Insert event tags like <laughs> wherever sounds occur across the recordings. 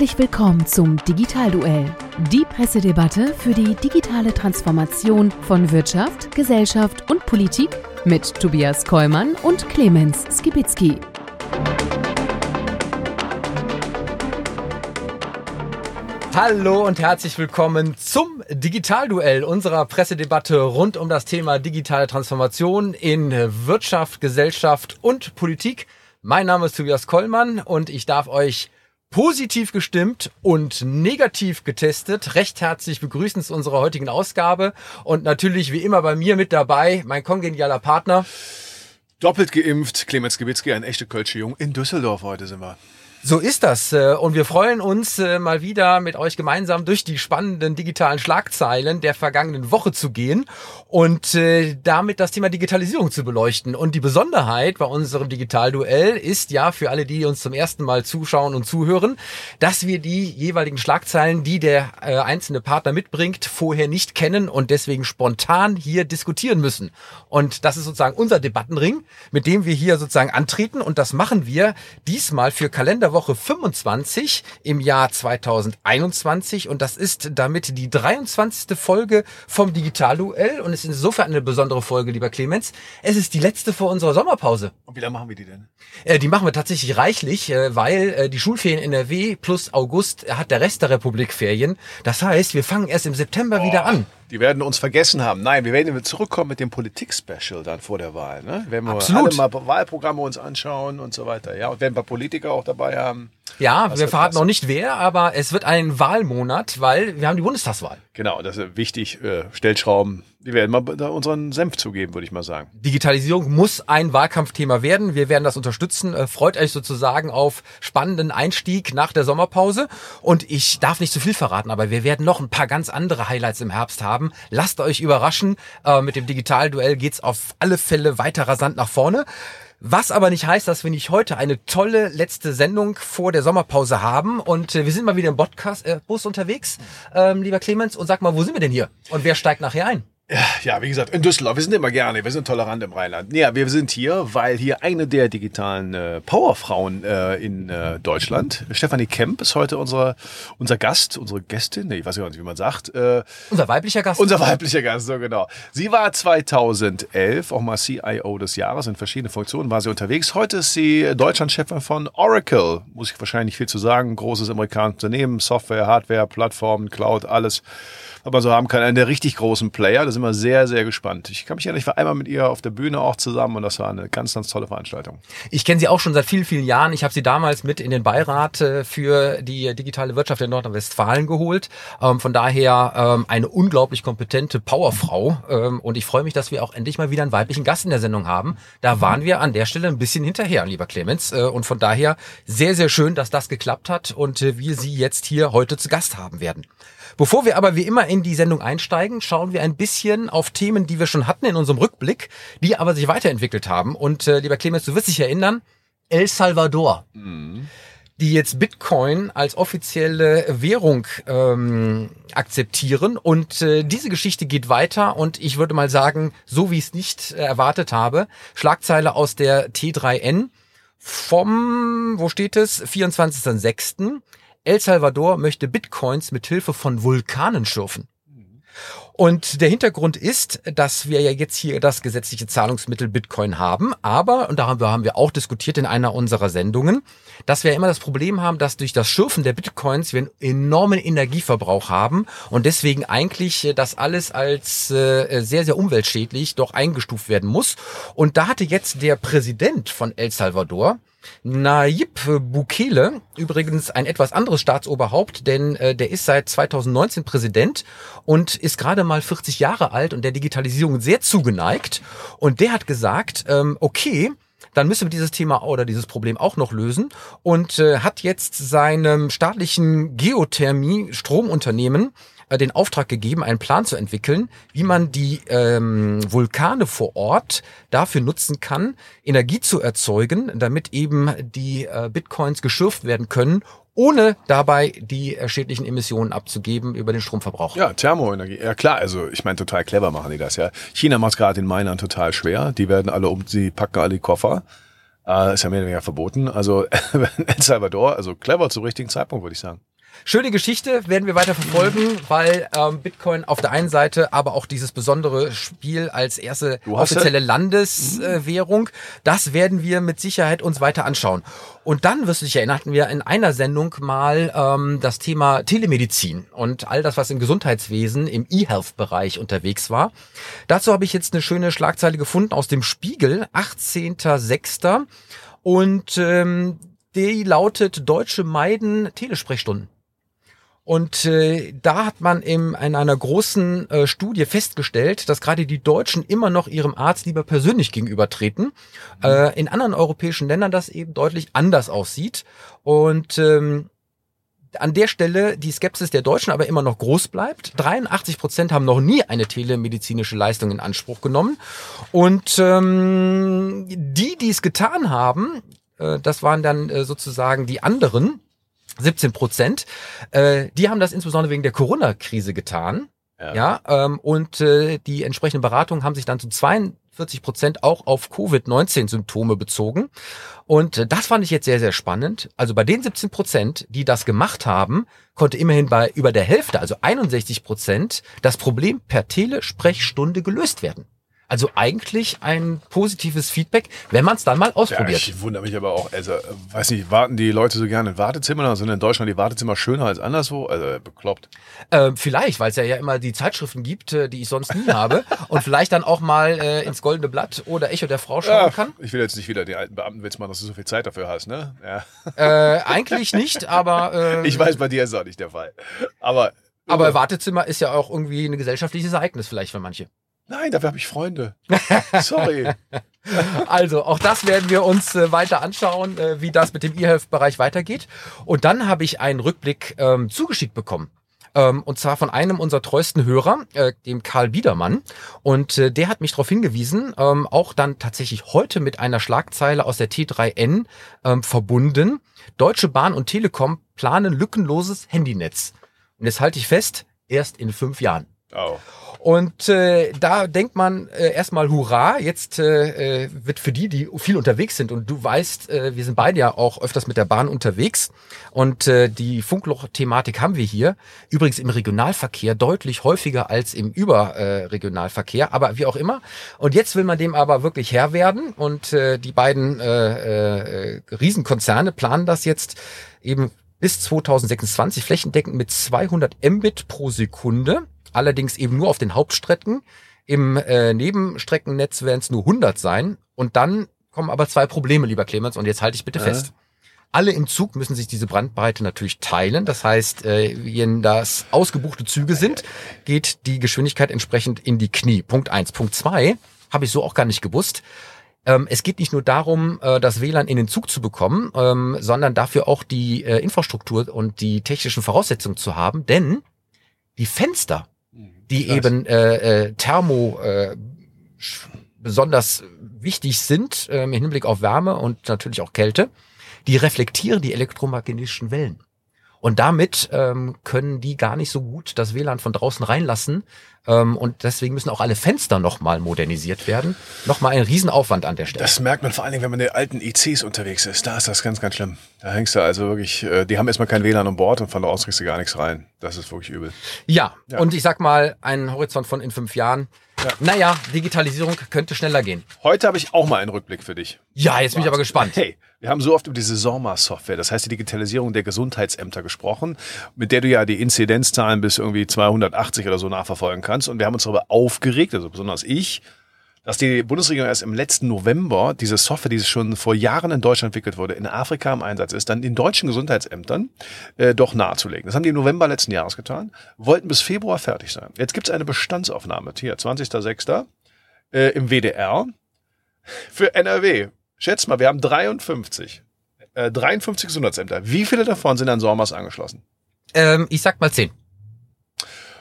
Herzlich willkommen zum Digitalduell, die Pressedebatte für die digitale Transformation von Wirtschaft, Gesellschaft und Politik mit Tobias Kollmann und Clemens Skibitzky. Hallo und herzlich willkommen zum Digitalduell unserer Pressedebatte rund um das Thema digitale Transformation in Wirtschaft, Gesellschaft und Politik. Mein Name ist Tobias Kollmann und ich darf euch positiv gestimmt und negativ getestet recht herzlich begrüßen zu unserer heutigen Ausgabe und natürlich wie immer bei mir mit dabei mein kongenialer Partner. Doppelt geimpft, Clemens Gewitzki, ein echter Kölsche Jung in Düsseldorf heute sind wir. So ist das. Äh, und wir freuen uns äh, mal wieder mit euch gemeinsam durch die spannenden digitalen Schlagzeilen der vergangenen Woche zu gehen und äh, damit das Thema Digitalisierung zu beleuchten. Und die Besonderheit bei unserem Digitalduell ist ja für alle, die uns zum ersten Mal zuschauen und zuhören, dass wir die jeweiligen Schlagzeilen, die der einzelne Partner mitbringt, vorher nicht kennen und deswegen spontan hier diskutieren müssen. Und das ist sozusagen unser Debattenring, mit dem wir hier sozusagen antreten. Und das machen wir diesmal für Kalender Woche 25 im Jahr 2021 und das ist damit die 23. Folge vom Digitalduell und es ist insofern eine besondere Folge, lieber Clemens. Es ist die letzte vor unserer Sommerpause. Und wie lange machen wir die denn? Äh, die machen wir tatsächlich reichlich, äh, weil äh, die Schulferien in NRW plus August hat der Rest der Republik Ferien. Das heißt, wir fangen erst im September oh. wieder an. Die werden uns vergessen haben. Nein, wir werden zurückkommen mit dem Politik-Special dann vor der Wahl. Ne? Wenn wir Absolut. alle mal Wahlprogramme uns anschauen und so weiter. Ja, und wenn wir Politiker auch dabei haben. Ja, wir verraten noch nicht wer, aber es wird ein Wahlmonat, weil wir haben die Bundestagswahl. Genau, das ist wichtig. Äh, Stellschrauben. Wir werden mal da unseren Senf zugeben, würde ich mal sagen. Digitalisierung muss ein Wahlkampfthema werden. Wir werden das unterstützen. Äh, freut euch sozusagen auf spannenden Einstieg nach der Sommerpause. Und ich darf nicht zu viel verraten, aber wir werden noch ein paar ganz andere Highlights im Herbst haben. Lasst euch überraschen. Äh, mit dem Digitalduell geht's auf alle Fälle weiter rasant nach vorne. Was aber nicht heißt, dass wir nicht heute eine tolle letzte Sendung vor der Sommerpause haben. Und äh, wir sind mal wieder im Podcast, äh, Bus unterwegs, ähm, lieber Clemens. Und sag mal, wo sind wir denn hier? Und wer steigt nachher ein? Ja, wie gesagt, in Düsseldorf. Wir sind immer gerne, wir sind tolerant im Rheinland. Ja, wir sind hier, weil hier eine der digitalen äh, Powerfrauen äh, in äh, Deutschland, Stefanie Kemp, ist heute unser, unser Gast, unsere Gästin, nee, ich weiß gar nicht, wie man sagt. Äh, unser weiblicher Gast. Unser weiblicher Gast, so genau. Sie war 2011 auch mal CIO des Jahres in verschiedenen Funktionen, war sie unterwegs. Heute ist sie Deutschlandchefin von Oracle, muss ich wahrscheinlich viel zu sagen. Großes amerikanisches Unternehmen, Software, Hardware, Plattformen, Cloud, alles aber so haben kann, einen der richtig großen Player. Da sind wir sehr, sehr gespannt. Ich kann mich erinnern, ich war einmal mit ihr auf der Bühne auch zusammen und das war eine ganz, ganz tolle Veranstaltung. Ich kenne sie auch schon seit vielen, vielen Jahren. Ich habe sie damals mit in den Beirat äh, für die digitale Wirtschaft in Nordrhein-Westfalen geholt. Ähm, von daher ähm, eine unglaublich kompetente Powerfrau. Ähm, und ich freue mich, dass wir auch endlich mal wieder einen weiblichen Gast in der Sendung haben. Da waren wir an der Stelle ein bisschen hinterher, lieber Clemens. Äh, und von daher sehr, sehr schön, dass das geklappt hat und äh, wir sie jetzt hier heute zu Gast haben werden. Bevor wir aber wie immer in die Sendung einsteigen, schauen wir ein bisschen auf Themen, die wir schon hatten in unserem Rückblick, die aber sich weiterentwickelt haben. Und äh, lieber Clemens, du wirst dich erinnern, El Salvador. Mhm die jetzt Bitcoin als offizielle Währung ähm, akzeptieren. Und äh, diese Geschichte geht weiter und ich würde mal sagen, so wie ich es nicht äh, erwartet habe, Schlagzeile aus der T3N vom, wo steht es, 24.06. El Salvador möchte Bitcoins mit Hilfe von Vulkanen schürfen. Und der Hintergrund ist, dass wir ja jetzt hier das gesetzliche Zahlungsmittel Bitcoin haben, aber, und darüber haben wir auch diskutiert in einer unserer Sendungen, dass wir immer das Problem haben, dass durch das Schürfen der Bitcoins wir einen enormen Energieverbrauch haben und deswegen eigentlich das alles als äh, sehr, sehr umweltschädlich doch eingestuft werden muss. Und da hatte jetzt der Präsident von El Salvador, Nayib Bukele, übrigens ein etwas anderes Staatsoberhaupt, denn äh, der ist seit 2019 Präsident und ist gerade mal 40 Jahre alt und der Digitalisierung sehr zugeneigt. Und der hat gesagt, ähm, okay, dann müssen wir dieses Thema oder dieses Problem auch noch lösen und äh, hat jetzt seinem staatlichen Geothermie-Stromunternehmen äh, den Auftrag gegeben, einen Plan zu entwickeln, wie man die ähm, Vulkane vor Ort dafür nutzen kann, Energie zu erzeugen, damit eben die äh, Bitcoins geschürft werden können, ohne dabei die äh, schädlichen Emissionen abzugeben über den Stromverbrauch. Ja, Thermoenergie. Ja klar, also ich meine, total clever machen die das ja. China macht gerade in Minern total schwer. Die werden alle um, sie packen alle die Koffer. Äh, ist ja mehr oder weniger verboten. Also <laughs> El Salvador, also clever zum richtigen Zeitpunkt, würde ich sagen. Schöne Geschichte werden wir weiter verfolgen, weil ähm, Bitcoin auf der einen Seite, aber auch dieses besondere Spiel als erste offizielle Landeswährung, das werden wir mit Sicherheit uns weiter anschauen. Und dann, wirst du dich erinnern, hatten wir in einer Sendung mal ähm, das Thema Telemedizin und all das, was im Gesundheitswesen, im E-Health-Bereich unterwegs war. Dazu habe ich jetzt eine schöne Schlagzeile gefunden aus dem Spiegel, 18.06. Und ähm, die lautet Deutsche meiden Telesprechstunden. Und äh, da hat man im, in einer großen äh, Studie festgestellt, dass gerade die Deutschen immer noch ihrem Arzt lieber persönlich gegenübertreten. Äh, in anderen europäischen Ländern das eben deutlich anders aussieht. Und ähm, an der Stelle die Skepsis der Deutschen aber immer noch groß bleibt. 83 Prozent haben noch nie eine telemedizinische Leistung in Anspruch genommen. Und ähm, die, die es getan haben, äh, das waren dann äh, sozusagen die anderen, 17 Prozent. Äh, die haben das insbesondere wegen der Corona-Krise getan. Ja, ja ähm, und äh, die entsprechenden Beratungen haben sich dann zu 42 Prozent auch auf Covid-19-Symptome bezogen. Und äh, das fand ich jetzt sehr, sehr spannend. Also bei den 17 Prozent, die das gemacht haben, konnte immerhin bei über der Hälfte, also 61 Prozent, das Problem per Telesprechstunde gelöst werden. Also eigentlich ein positives Feedback, wenn man es dann mal ausprobiert. Ja, ich wundere mich aber auch, also weiß nicht, warten die Leute so gerne in Wartezimmern sind in Deutschland die Wartezimmer schöner als anderswo? Also bekloppt. Äh, vielleicht, weil es ja, ja immer die Zeitschriften gibt, äh, die ich sonst nie habe <laughs> und vielleicht dann auch mal äh, ins Goldene Blatt oder Echo der Frau schauen ja, kann. Ich will jetzt nicht wieder den alten Beamtenwitz machen, dass du so viel Zeit dafür hast, ne? Ja. Äh, eigentlich nicht, aber <laughs> äh, ich weiß, bei dir ist auch nicht der Fall. Aber aber Wartezimmer ist ja auch irgendwie ein gesellschaftliches Ereignis vielleicht für manche. Nein, dafür habe ich Freunde. <laughs> Sorry. Also, auch das werden wir uns äh, weiter anschauen, äh, wie das mit dem E-Health-Bereich weitergeht. Und dann habe ich einen Rückblick ähm, zugeschickt bekommen. Ähm, und zwar von einem unserer treuesten Hörer, äh, dem Karl Biedermann. Und äh, der hat mich darauf hingewiesen, ähm, auch dann tatsächlich heute mit einer Schlagzeile aus der T3N ähm, verbunden. Deutsche Bahn und Telekom planen lückenloses Handynetz. Und jetzt halte ich fest, erst in fünf Jahren. Oh. Und äh, da denkt man äh, erstmal Hurra, jetzt äh, äh, wird für die, die viel unterwegs sind und du weißt, äh, wir sind beide ja auch öfters mit der Bahn unterwegs und äh, die Funkloch-Thematik haben wir hier. Übrigens im Regionalverkehr deutlich häufiger als im Überregionalverkehr, aber wie auch immer. Und jetzt will man dem aber wirklich Herr werden und äh, die beiden äh, äh, Riesenkonzerne planen das jetzt eben bis 2026 flächendeckend mit 200 Mbit pro Sekunde allerdings eben nur auf den Hauptstrecken. Im äh, Nebenstreckennetz werden es nur 100 sein. Und dann kommen aber zwei Probleme, lieber Clemens, und jetzt halte ich bitte äh. fest. Alle im Zug müssen sich diese Brandbreite natürlich teilen. Das heißt, äh, wenn das ausgebuchte Züge sind, geht die Geschwindigkeit entsprechend in die Knie. Punkt eins. Punkt zwei habe ich so auch gar nicht gewusst. Ähm, es geht nicht nur darum, äh, das WLAN in den Zug zu bekommen, ähm, sondern dafür auch die äh, Infrastruktur und die technischen Voraussetzungen zu haben. Denn die Fenster die Krass. eben äh, äh, Thermo äh, besonders wichtig sind äh, im Hinblick auf Wärme und natürlich auch Kälte, die reflektieren die elektromagnetischen Wellen. Und damit ähm, können die gar nicht so gut das WLAN von draußen reinlassen. Ähm, und deswegen müssen auch alle Fenster nochmal modernisiert werden. Nochmal ein Riesenaufwand an der Stelle. Das merkt man vor allen Dingen, wenn man in den alten ICs unterwegs ist. Da ist das ganz, ganz schlimm. Da hängst du also wirklich, äh, die haben erstmal kein WLAN an Bord und von da aus kriegst du gar nichts rein. Das ist wirklich übel. Ja, ja. und ich sag mal, ein Horizont von in fünf Jahren ja. Naja, Digitalisierung könnte schneller gehen. Heute habe ich auch mal einen Rückblick für dich. Ja, jetzt bin ich aber gespannt. Hey, wir haben so oft über diese SORMA-Software, das heißt die Digitalisierung der Gesundheitsämter gesprochen, mit der du ja die Inzidenzzahlen bis irgendwie 280 oder so nachverfolgen kannst. Und wir haben uns darüber aufgeregt, also besonders ich, dass die Bundesregierung erst im letzten November diese Software, die schon vor Jahren in Deutschland entwickelt wurde, in Afrika im Einsatz ist, dann den deutschen Gesundheitsämtern äh, doch nahezulegen. Das haben die im November letzten Jahres getan, wollten bis Februar fertig sein. Jetzt gibt es eine Bestandsaufnahme, hier, 20.06. Äh, im WDR für NRW. Schätz mal, wir haben 53. Äh, 53 Gesundheitsämter. Wie viele davon sind an SORMAS angeschlossen? Ähm, ich sag mal 10.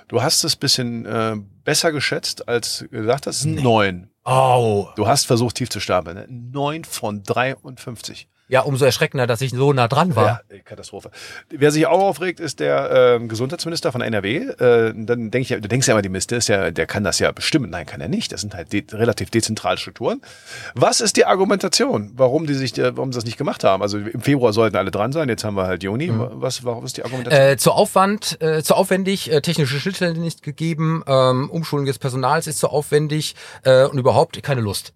Du hast es bisschen äh, besser geschätzt, als gesagt hast. Neun. Oh. Du hast versucht, tief zu stapeln. Ne? Neun von 53. Ja, umso erschreckender, dass ich so nah dran war. Ja, Katastrophe. Wer sich auch aufregt, ist der äh, Gesundheitsminister von NRW. Äh, dann denke ich, ja, du denkst ja immer, die Minister ist ja, der kann das ja bestimmen. Nein, kann er nicht. Das sind halt de relativ dezentrale Strukturen. Was ist die Argumentation, warum die sich, warum sie das nicht gemacht haben? Also im Februar sollten alle dran sein. Jetzt haben wir halt Juni. Mhm. Was, warum ist die Argumentation? Äh, zu Aufwand, äh, zu aufwendig, äh, technische Schnittstellen nicht gegeben, ähm, Umschulung des Personals ist zu aufwendig äh, und überhaupt keine Lust.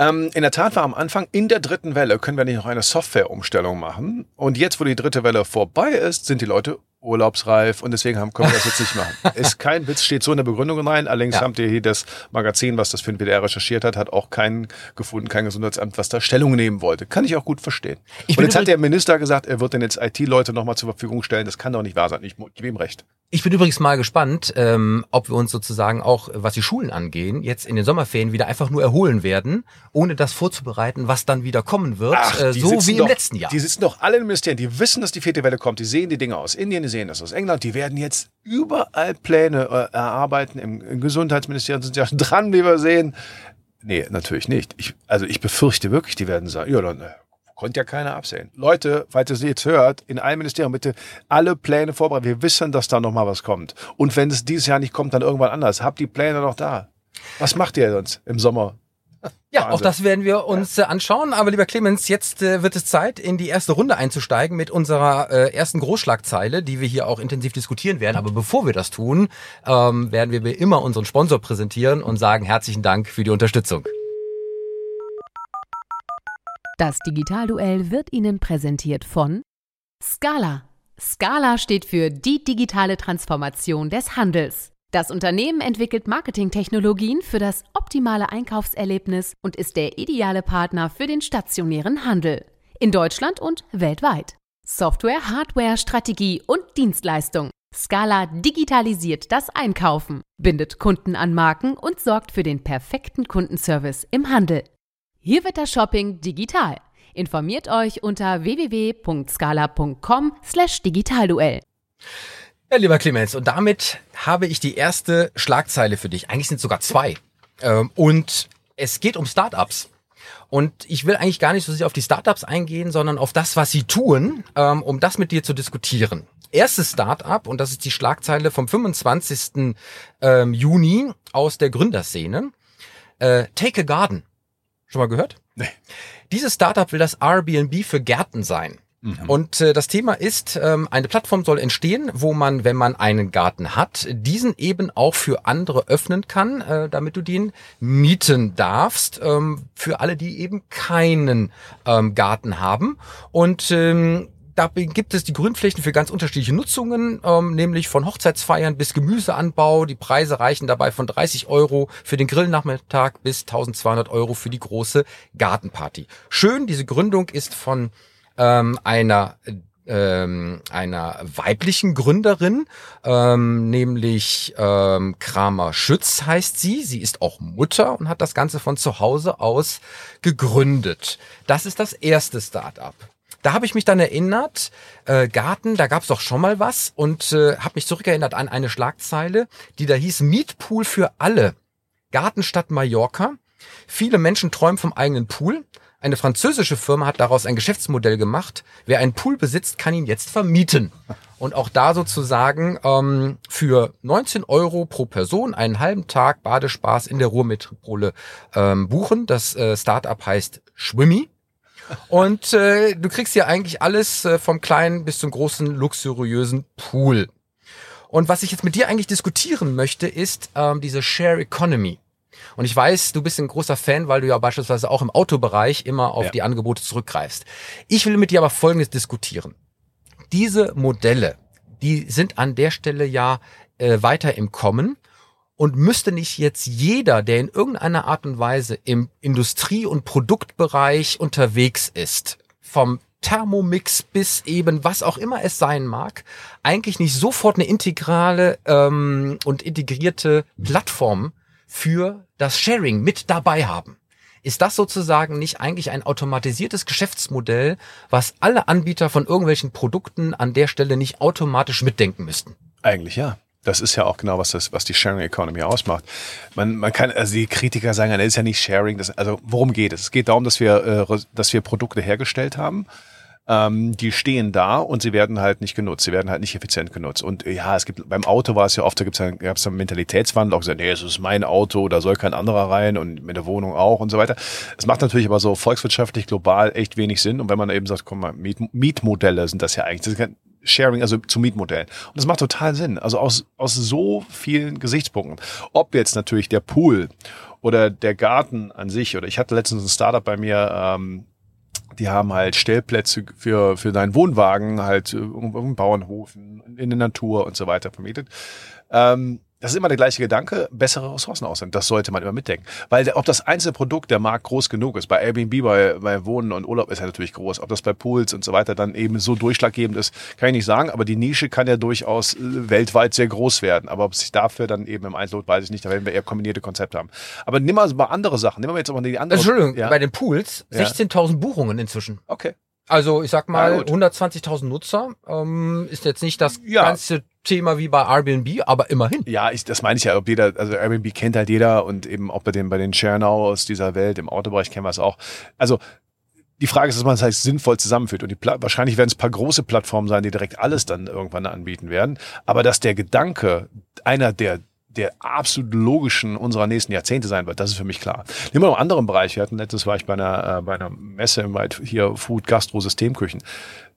Ähm, in der Tat war am Anfang, in der dritten Welle können wir nicht noch eine Softwareumstellung machen. Und jetzt, wo die dritte Welle vorbei ist, sind die Leute urlaubsreif und deswegen haben, können wir das jetzt nicht machen. <laughs> Ist kein Witz, steht so in der Begründung rein. Allerdings ja. habt ihr hier das Magazin, was das für den WDR recherchiert hat, hat auch keinen gefunden, kein Gesundheitsamt, was da Stellung nehmen wollte. Kann ich auch gut verstehen. Ich und jetzt hat der Minister gesagt, er wird denn jetzt IT-Leute nochmal zur Verfügung stellen. Das kann doch nicht wahr sein. Ich gebe ihm recht. Ich bin übrigens mal gespannt, ähm, ob wir uns sozusagen auch, was die Schulen angehen, jetzt in den Sommerferien wieder einfach nur erholen werden, ohne das vorzubereiten, was dann wieder kommen wird, Ach, äh, so wie doch, im letzten Jahr. Die sitzen doch alle in den Ministerien, die wissen, dass die vierte Welle kommt, die sehen die Dinge aus Indien, die sehen das aus England, die werden jetzt überall Pläne äh, erarbeiten. Im, Im Gesundheitsministerium sind sie ja dran, wie wir sehen. Nee, natürlich nicht. Ich, also ich befürchte wirklich, die werden sagen, ja, dann äh, Konnte ja keiner absehen. Leute, falls ihr es jetzt hört, in allen Ministerien bitte alle Pläne vorbereiten. Wir wissen, dass da noch mal was kommt. Und wenn es dieses Jahr nicht kommt, dann irgendwann anders. Habt die Pläne noch da. Was macht ihr sonst im Sommer? Ja, Wahnsinn. auch das werden wir uns äh, anschauen. Aber lieber Clemens, jetzt äh, wird es Zeit, in die erste Runde einzusteigen mit unserer äh, ersten Großschlagzeile, die wir hier auch intensiv diskutieren werden. Aber bevor wir das tun, ähm, werden wir wie immer unseren Sponsor präsentieren und sagen herzlichen Dank für die Unterstützung. Das Digitalduell wird Ihnen präsentiert von Scala. Scala steht für die digitale Transformation des Handels. Das Unternehmen entwickelt Marketingtechnologien für das optimale Einkaufserlebnis und ist der ideale Partner für den stationären Handel. In Deutschland und weltweit. Software, Hardware, Strategie und Dienstleistung. Scala digitalisiert das Einkaufen, bindet Kunden an Marken und sorgt für den perfekten Kundenservice im Handel. Hier wird das Shopping digital. Informiert euch unter www.scala.com/digitalduell. Ja, lieber Clemens, und damit habe ich die erste Schlagzeile für dich. Eigentlich sind es sogar zwei. Ähm, und es geht um Startups. Und ich will eigentlich gar nicht so sehr auf die Startups eingehen, sondern auf das, was sie tun, ähm, um das mit dir zu diskutieren. Erstes Startup, und das ist die Schlagzeile vom 25. Ähm, Juni aus der Gründerszene. Äh, Take a Garden. Schon mal gehört? Nee. Dieses Startup will das Airbnb für Gärten sein. Mhm. Und äh, das Thema ist, ähm, eine Plattform soll entstehen, wo man, wenn man einen Garten hat, diesen eben auch für andere öffnen kann, äh, damit du den mieten darfst, ähm, für alle, die eben keinen ähm, Garten haben. Und ähm, da gibt es die Grünflächen für ganz unterschiedliche Nutzungen, ähm, nämlich von Hochzeitsfeiern bis Gemüseanbau. Die Preise reichen dabei von 30 Euro für den Grillnachmittag bis 1200 Euro für die große Gartenparty. Schön, diese Gründung ist von ähm, einer ähm, einer weiblichen Gründerin, ähm, nämlich ähm, Kramer Schütz heißt sie. Sie ist auch Mutter und hat das Ganze von zu Hause aus gegründet. Das ist das erste Start-up. Da habe ich mich dann erinnert, äh, Garten, da gab es doch schon mal was und äh, habe mich zurückerinnert an eine Schlagzeile, die da hieß Mietpool für alle. Gartenstadt Mallorca. Viele Menschen träumen vom eigenen Pool. Eine französische Firma hat daraus ein Geschäftsmodell gemacht. Wer einen Pool besitzt, kann ihn jetzt vermieten. Und auch da sozusagen ähm, für 19 Euro pro Person einen halben Tag Badespaß in der Ruhrmetropole ähm, buchen. Das äh, Startup heißt Schwimmi. Und äh, du kriegst ja eigentlich alles äh, vom kleinen bis zum großen luxuriösen Pool. Und was ich jetzt mit dir eigentlich diskutieren möchte, ist ähm, diese Share Economy. Und ich weiß, du bist ein großer Fan, weil du ja beispielsweise auch im Autobereich immer auf ja. die Angebote zurückgreifst. Ich will mit dir aber Folgendes diskutieren. Diese Modelle, die sind an der Stelle ja äh, weiter im Kommen. Und müsste nicht jetzt jeder, der in irgendeiner Art und Weise im Industrie- und Produktbereich unterwegs ist, vom Thermomix bis eben was auch immer es sein mag, eigentlich nicht sofort eine integrale ähm, und integrierte Plattform für das Sharing mit dabei haben? Ist das sozusagen nicht eigentlich ein automatisiertes Geschäftsmodell, was alle Anbieter von irgendwelchen Produkten an der Stelle nicht automatisch mitdenken müssten? Eigentlich ja. Das ist ja auch genau, was, das, was die Sharing Economy ausmacht. Man, man kann, also die Kritiker sagen, das ist ja nicht Sharing. Das, also worum geht es? Es geht darum, dass wir, äh, dass wir Produkte hergestellt haben. Ähm, die stehen da und sie werden halt nicht genutzt. Sie werden halt nicht effizient genutzt. Und äh, ja, es gibt beim Auto war es ja oft, da gibt's gab es einen Mentalitätswandel, auch gesagt, nee, es ist mein Auto, da soll kein anderer rein und mit der Wohnung auch und so weiter. Es macht natürlich aber so volkswirtschaftlich global echt wenig Sinn. Und wenn man eben sagt, guck mal, Miet, Mietmodelle sind das ja eigentlich. Das ist kein, Sharing, also zu Mietmodellen. Und das macht total Sinn. Also aus, aus so vielen Gesichtspunkten. Ob jetzt natürlich der Pool oder der Garten an sich, oder ich hatte letztens ein Startup bei mir, ähm, die haben halt Stellplätze für, für deinen Wohnwagen, halt im Bauernhof, in der Natur und so weiter vermietet. Ähm, das ist immer der gleiche Gedanke, bessere Ressourcen aussehen. Das sollte man immer mitdenken. Weil der, ob das einzelne Produkt der Markt groß genug ist, bei Airbnb, bei, bei Wohnen und Urlaub ist er natürlich groß. Ob das bei Pools und so weiter dann eben so durchschlaggebend ist, kann ich nicht sagen. Aber die Nische kann ja durchaus äh, weltweit sehr groß werden. Aber ob sich dafür dann eben im Einzelot, weiß ich nicht. Da werden wir eher kombinierte Konzepte haben. Aber nimm mal, mal andere Sachen. Nehmen wir jetzt auch mal die anderen. Entschuldigung, ja? bei den Pools 16.000 Buchungen inzwischen. Okay. Also ich sag mal, 120.000 Nutzer ähm, ist jetzt nicht das ja. ganze Thema wie bei Airbnb, aber immerhin. Ja, ich, das meine ich ja, ob jeder, also Airbnb kennt halt jeder und eben auch bei den, bei den Share-Now aus dieser Welt, im Autobereich kennen wir es auch. Also die Frage ist, dass man es halt sinnvoll zusammenführt. Und die wahrscheinlich werden es ein paar große Plattformen sein, die direkt alles dann irgendwann anbieten werden. Aber dass der Gedanke einer der der absolut logischen unserer nächsten Jahrzehnte sein wird. Das ist für mich klar. Nehmen wir noch einen anderen Bereich. Wir hatten letztes war ich bei einer, äh, bei einer Messe im Wald hier Food, Gastro, Systemküchen.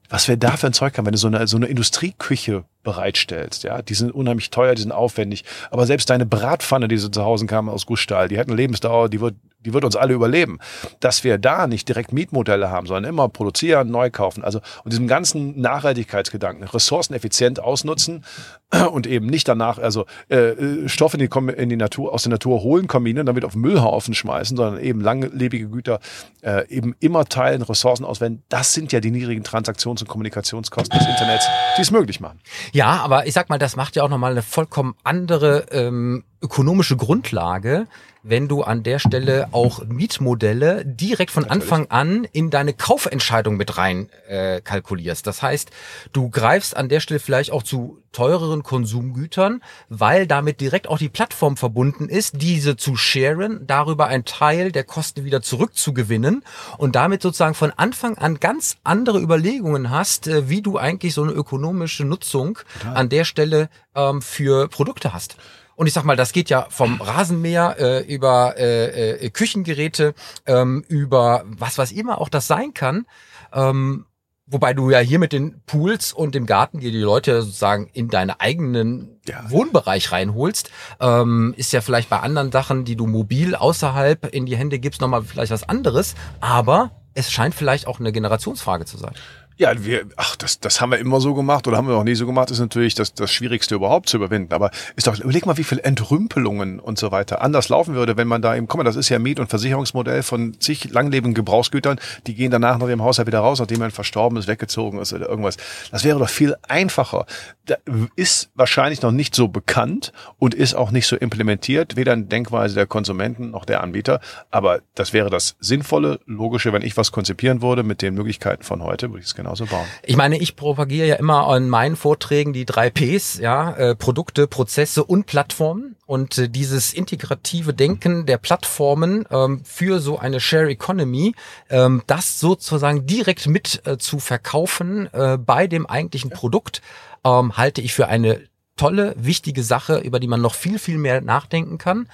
Was wir da für ein Zeug haben, wenn du so eine, so eine Industrieküche bereitstellst, ja, die sind unheimlich teuer, die sind aufwendig. Aber selbst deine Bratpfanne, die so zu Hause kam aus Gussstahl, die hat eine Lebensdauer, die wird die wird uns alle überleben. Dass wir da nicht direkt Mietmodelle haben, sondern immer produzieren, neu kaufen. Also und diesem ganzen Nachhaltigkeitsgedanken, ressourceneffizient ausnutzen <clears throat> und eben nicht danach, also äh, Stoffe in die, in die Natur, aus der Natur holen, kombinieren, damit auf Müllhaufen schmeißen, sondern eben langlebige Güter äh, eben immer teilen, Ressourcen auswenden. Das sind ja die niedrigen Transaktions- und Kommunikationskosten des Internets, die es möglich machen. Ja, aber ich sag mal, das macht ja auch nochmal eine vollkommen andere ähm, ökonomische Grundlage, wenn du an der Stelle auch Mietmodelle direkt von Natürlich. Anfang an in deine Kaufentscheidung mit rein äh, kalkulierst. Das heißt, du greifst an der Stelle vielleicht auch zu teureren Konsumgütern, weil damit direkt auch die Plattform verbunden ist, diese zu sharen, darüber einen Teil der Kosten wieder zurückzugewinnen und damit sozusagen von Anfang an ganz andere Überlegungen hast, äh, wie du eigentlich so eine ökonomische Nutzung Total. an der Stelle ähm, für Produkte hast. Und ich sag mal, das geht ja vom Rasenmäher äh, über äh, äh, Küchengeräte, ähm, über was was immer auch das sein kann. Ähm, wobei du ja hier mit den Pools und dem Garten dir die Leute sozusagen in deinen eigenen ja. Wohnbereich reinholst, ähm, ist ja vielleicht bei anderen Sachen, die du mobil außerhalb in die Hände gibst, nochmal vielleicht was anderes. Aber es scheint vielleicht auch eine Generationsfrage zu sein. Ja, wir, ach, das, das haben wir immer so gemacht oder haben wir noch nie so gemacht, ist natürlich das, das Schwierigste überhaupt zu überwinden. Aber ist doch, überleg mal, wie viel Entrümpelungen und so weiter anders laufen würde, wenn man da eben, guck mal, das ist ja Miet- und Versicherungsmodell von zig langlebigen Gebrauchsgütern, die gehen danach nach dem Haushalt wieder raus, nachdem man verstorben ist, weggezogen ist oder irgendwas. Das wäre doch viel einfacher. Da ist wahrscheinlich noch nicht so bekannt und ist auch nicht so implementiert, weder in Denkweise der Konsumenten noch der Anbieter. Aber das wäre das Sinnvolle, Logische, wenn ich was konzipieren würde mit den Möglichkeiten von heute, würde ich es genauso bauen. Ich meine, ich propagiere ja immer an meinen Vorträgen die drei Ps, ja, äh, Produkte, Prozesse und Plattformen. Und äh, dieses integrative Denken der Plattformen ähm, für so eine Share Economy, ähm, das sozusagen direkt mit äh, zu verkaufen äh, bei dem eigentlichen ja. Produkt, ähm, halte ich für eine tolle, wichtige Sache, über die man noch viel, viel mehr nachdenken kann.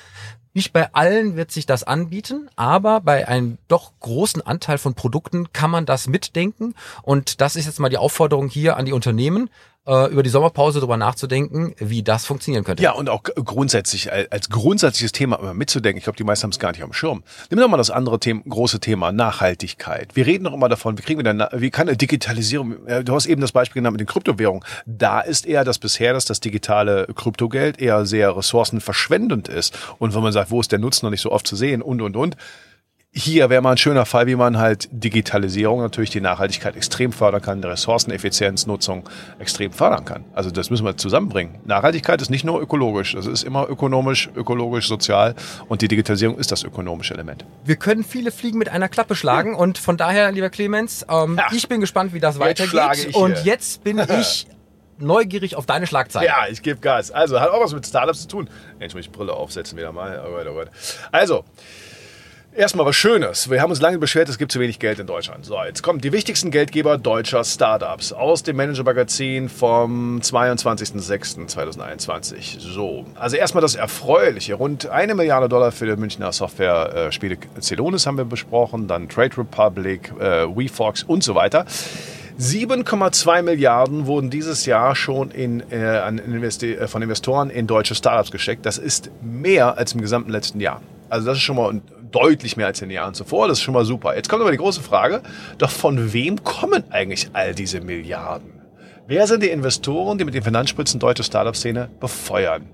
Nicht bei allen wird sich das anbieten, aber bei einem doch großen Anteil von Produkten kann man das mitdenken. Und das ist jetzt mal die Aufforderung hier an die Unternehmen über die Sommerpause darüber nachzudenken, wie das funktionieren könnte. Ja, und auch grundsätzlich, als grundsätzliches Thema immer mitzudenken. Ich glaube, die meisten haben es gar nicht dem Schirm. Nimm doch mal das andere Thema, große Thema, Nachhaltigkeit. Wir reden doch immer davon, wie kriegen wir denn, wie kann eine Digitalisierung, du hast eben das Beispiel genannt mit den Kryptowährungen. Da ist eher das bisher, dass das digitale Kryptogeld eher sehr ressourcenverschwendend ist. Und wenn man sagt, wo ist der Nutzen noch nicht so oft zu sehen und, und, und hier wäre mal ein schöner Fall, wie man halt Digitalisierung natürlich die Nachhaltigkeit extrem fördern kann, die Ressourceneffizienznutzung extrem fördern kann. Also das müssen wir zusammenbringen. Nachhaltigkeit ist nicht nur ökologisch, das ist immer ökonomisch, ökologisch, sozial und die Digitalisierung ist das ökonomische Element. Wir können viele Fliegen mit einer Klappe schlagen ja. und von daher, lieber Clemens, ähm, ich bin gespannt, wie das weitergeht. Und jetzt bin <laughs> ich neugierig auf deine Schlagzeilen. Ja, ich gebe Gas. Also, hat auch was mit Startups zu tun. Jetzt muss ich Brille aufsetzen wieder mal. Oh Gott, oh Gott. Also, Erstmal was Schönes. Wir haben uns lange beschwert, es gibt zu wenig Geld in Deutschland. So, jetzt kommen die wichtigsten Geldgeber deutscher Startups aus dem Manager-Magazin vom 22.06.2021. So, also erstmal das Erfreuliche. Rund eine Milliarde Dollar für die Münchner Software-Spiele Celonis haben wir besprochen, dann Trade Republic, äh, WeFox und so weiter. 7,2 Milliarden wurden dieses Jahr schon in, äh, Investi äh, von Investoren in deutsche Startups gesteckt. Das ist mehr als im gesamten letzten Jahr. Also das ist schon mal deutlich mehr als in den Jahren zuvor. Das ist schon mal super. Jetzt kommt aber die große Frage, doch von wem kommen eigentlich all diese Milliarden? Wer sind die Investoren, die mit den Finanzspritzen deutsche Startup-Szene befeuern?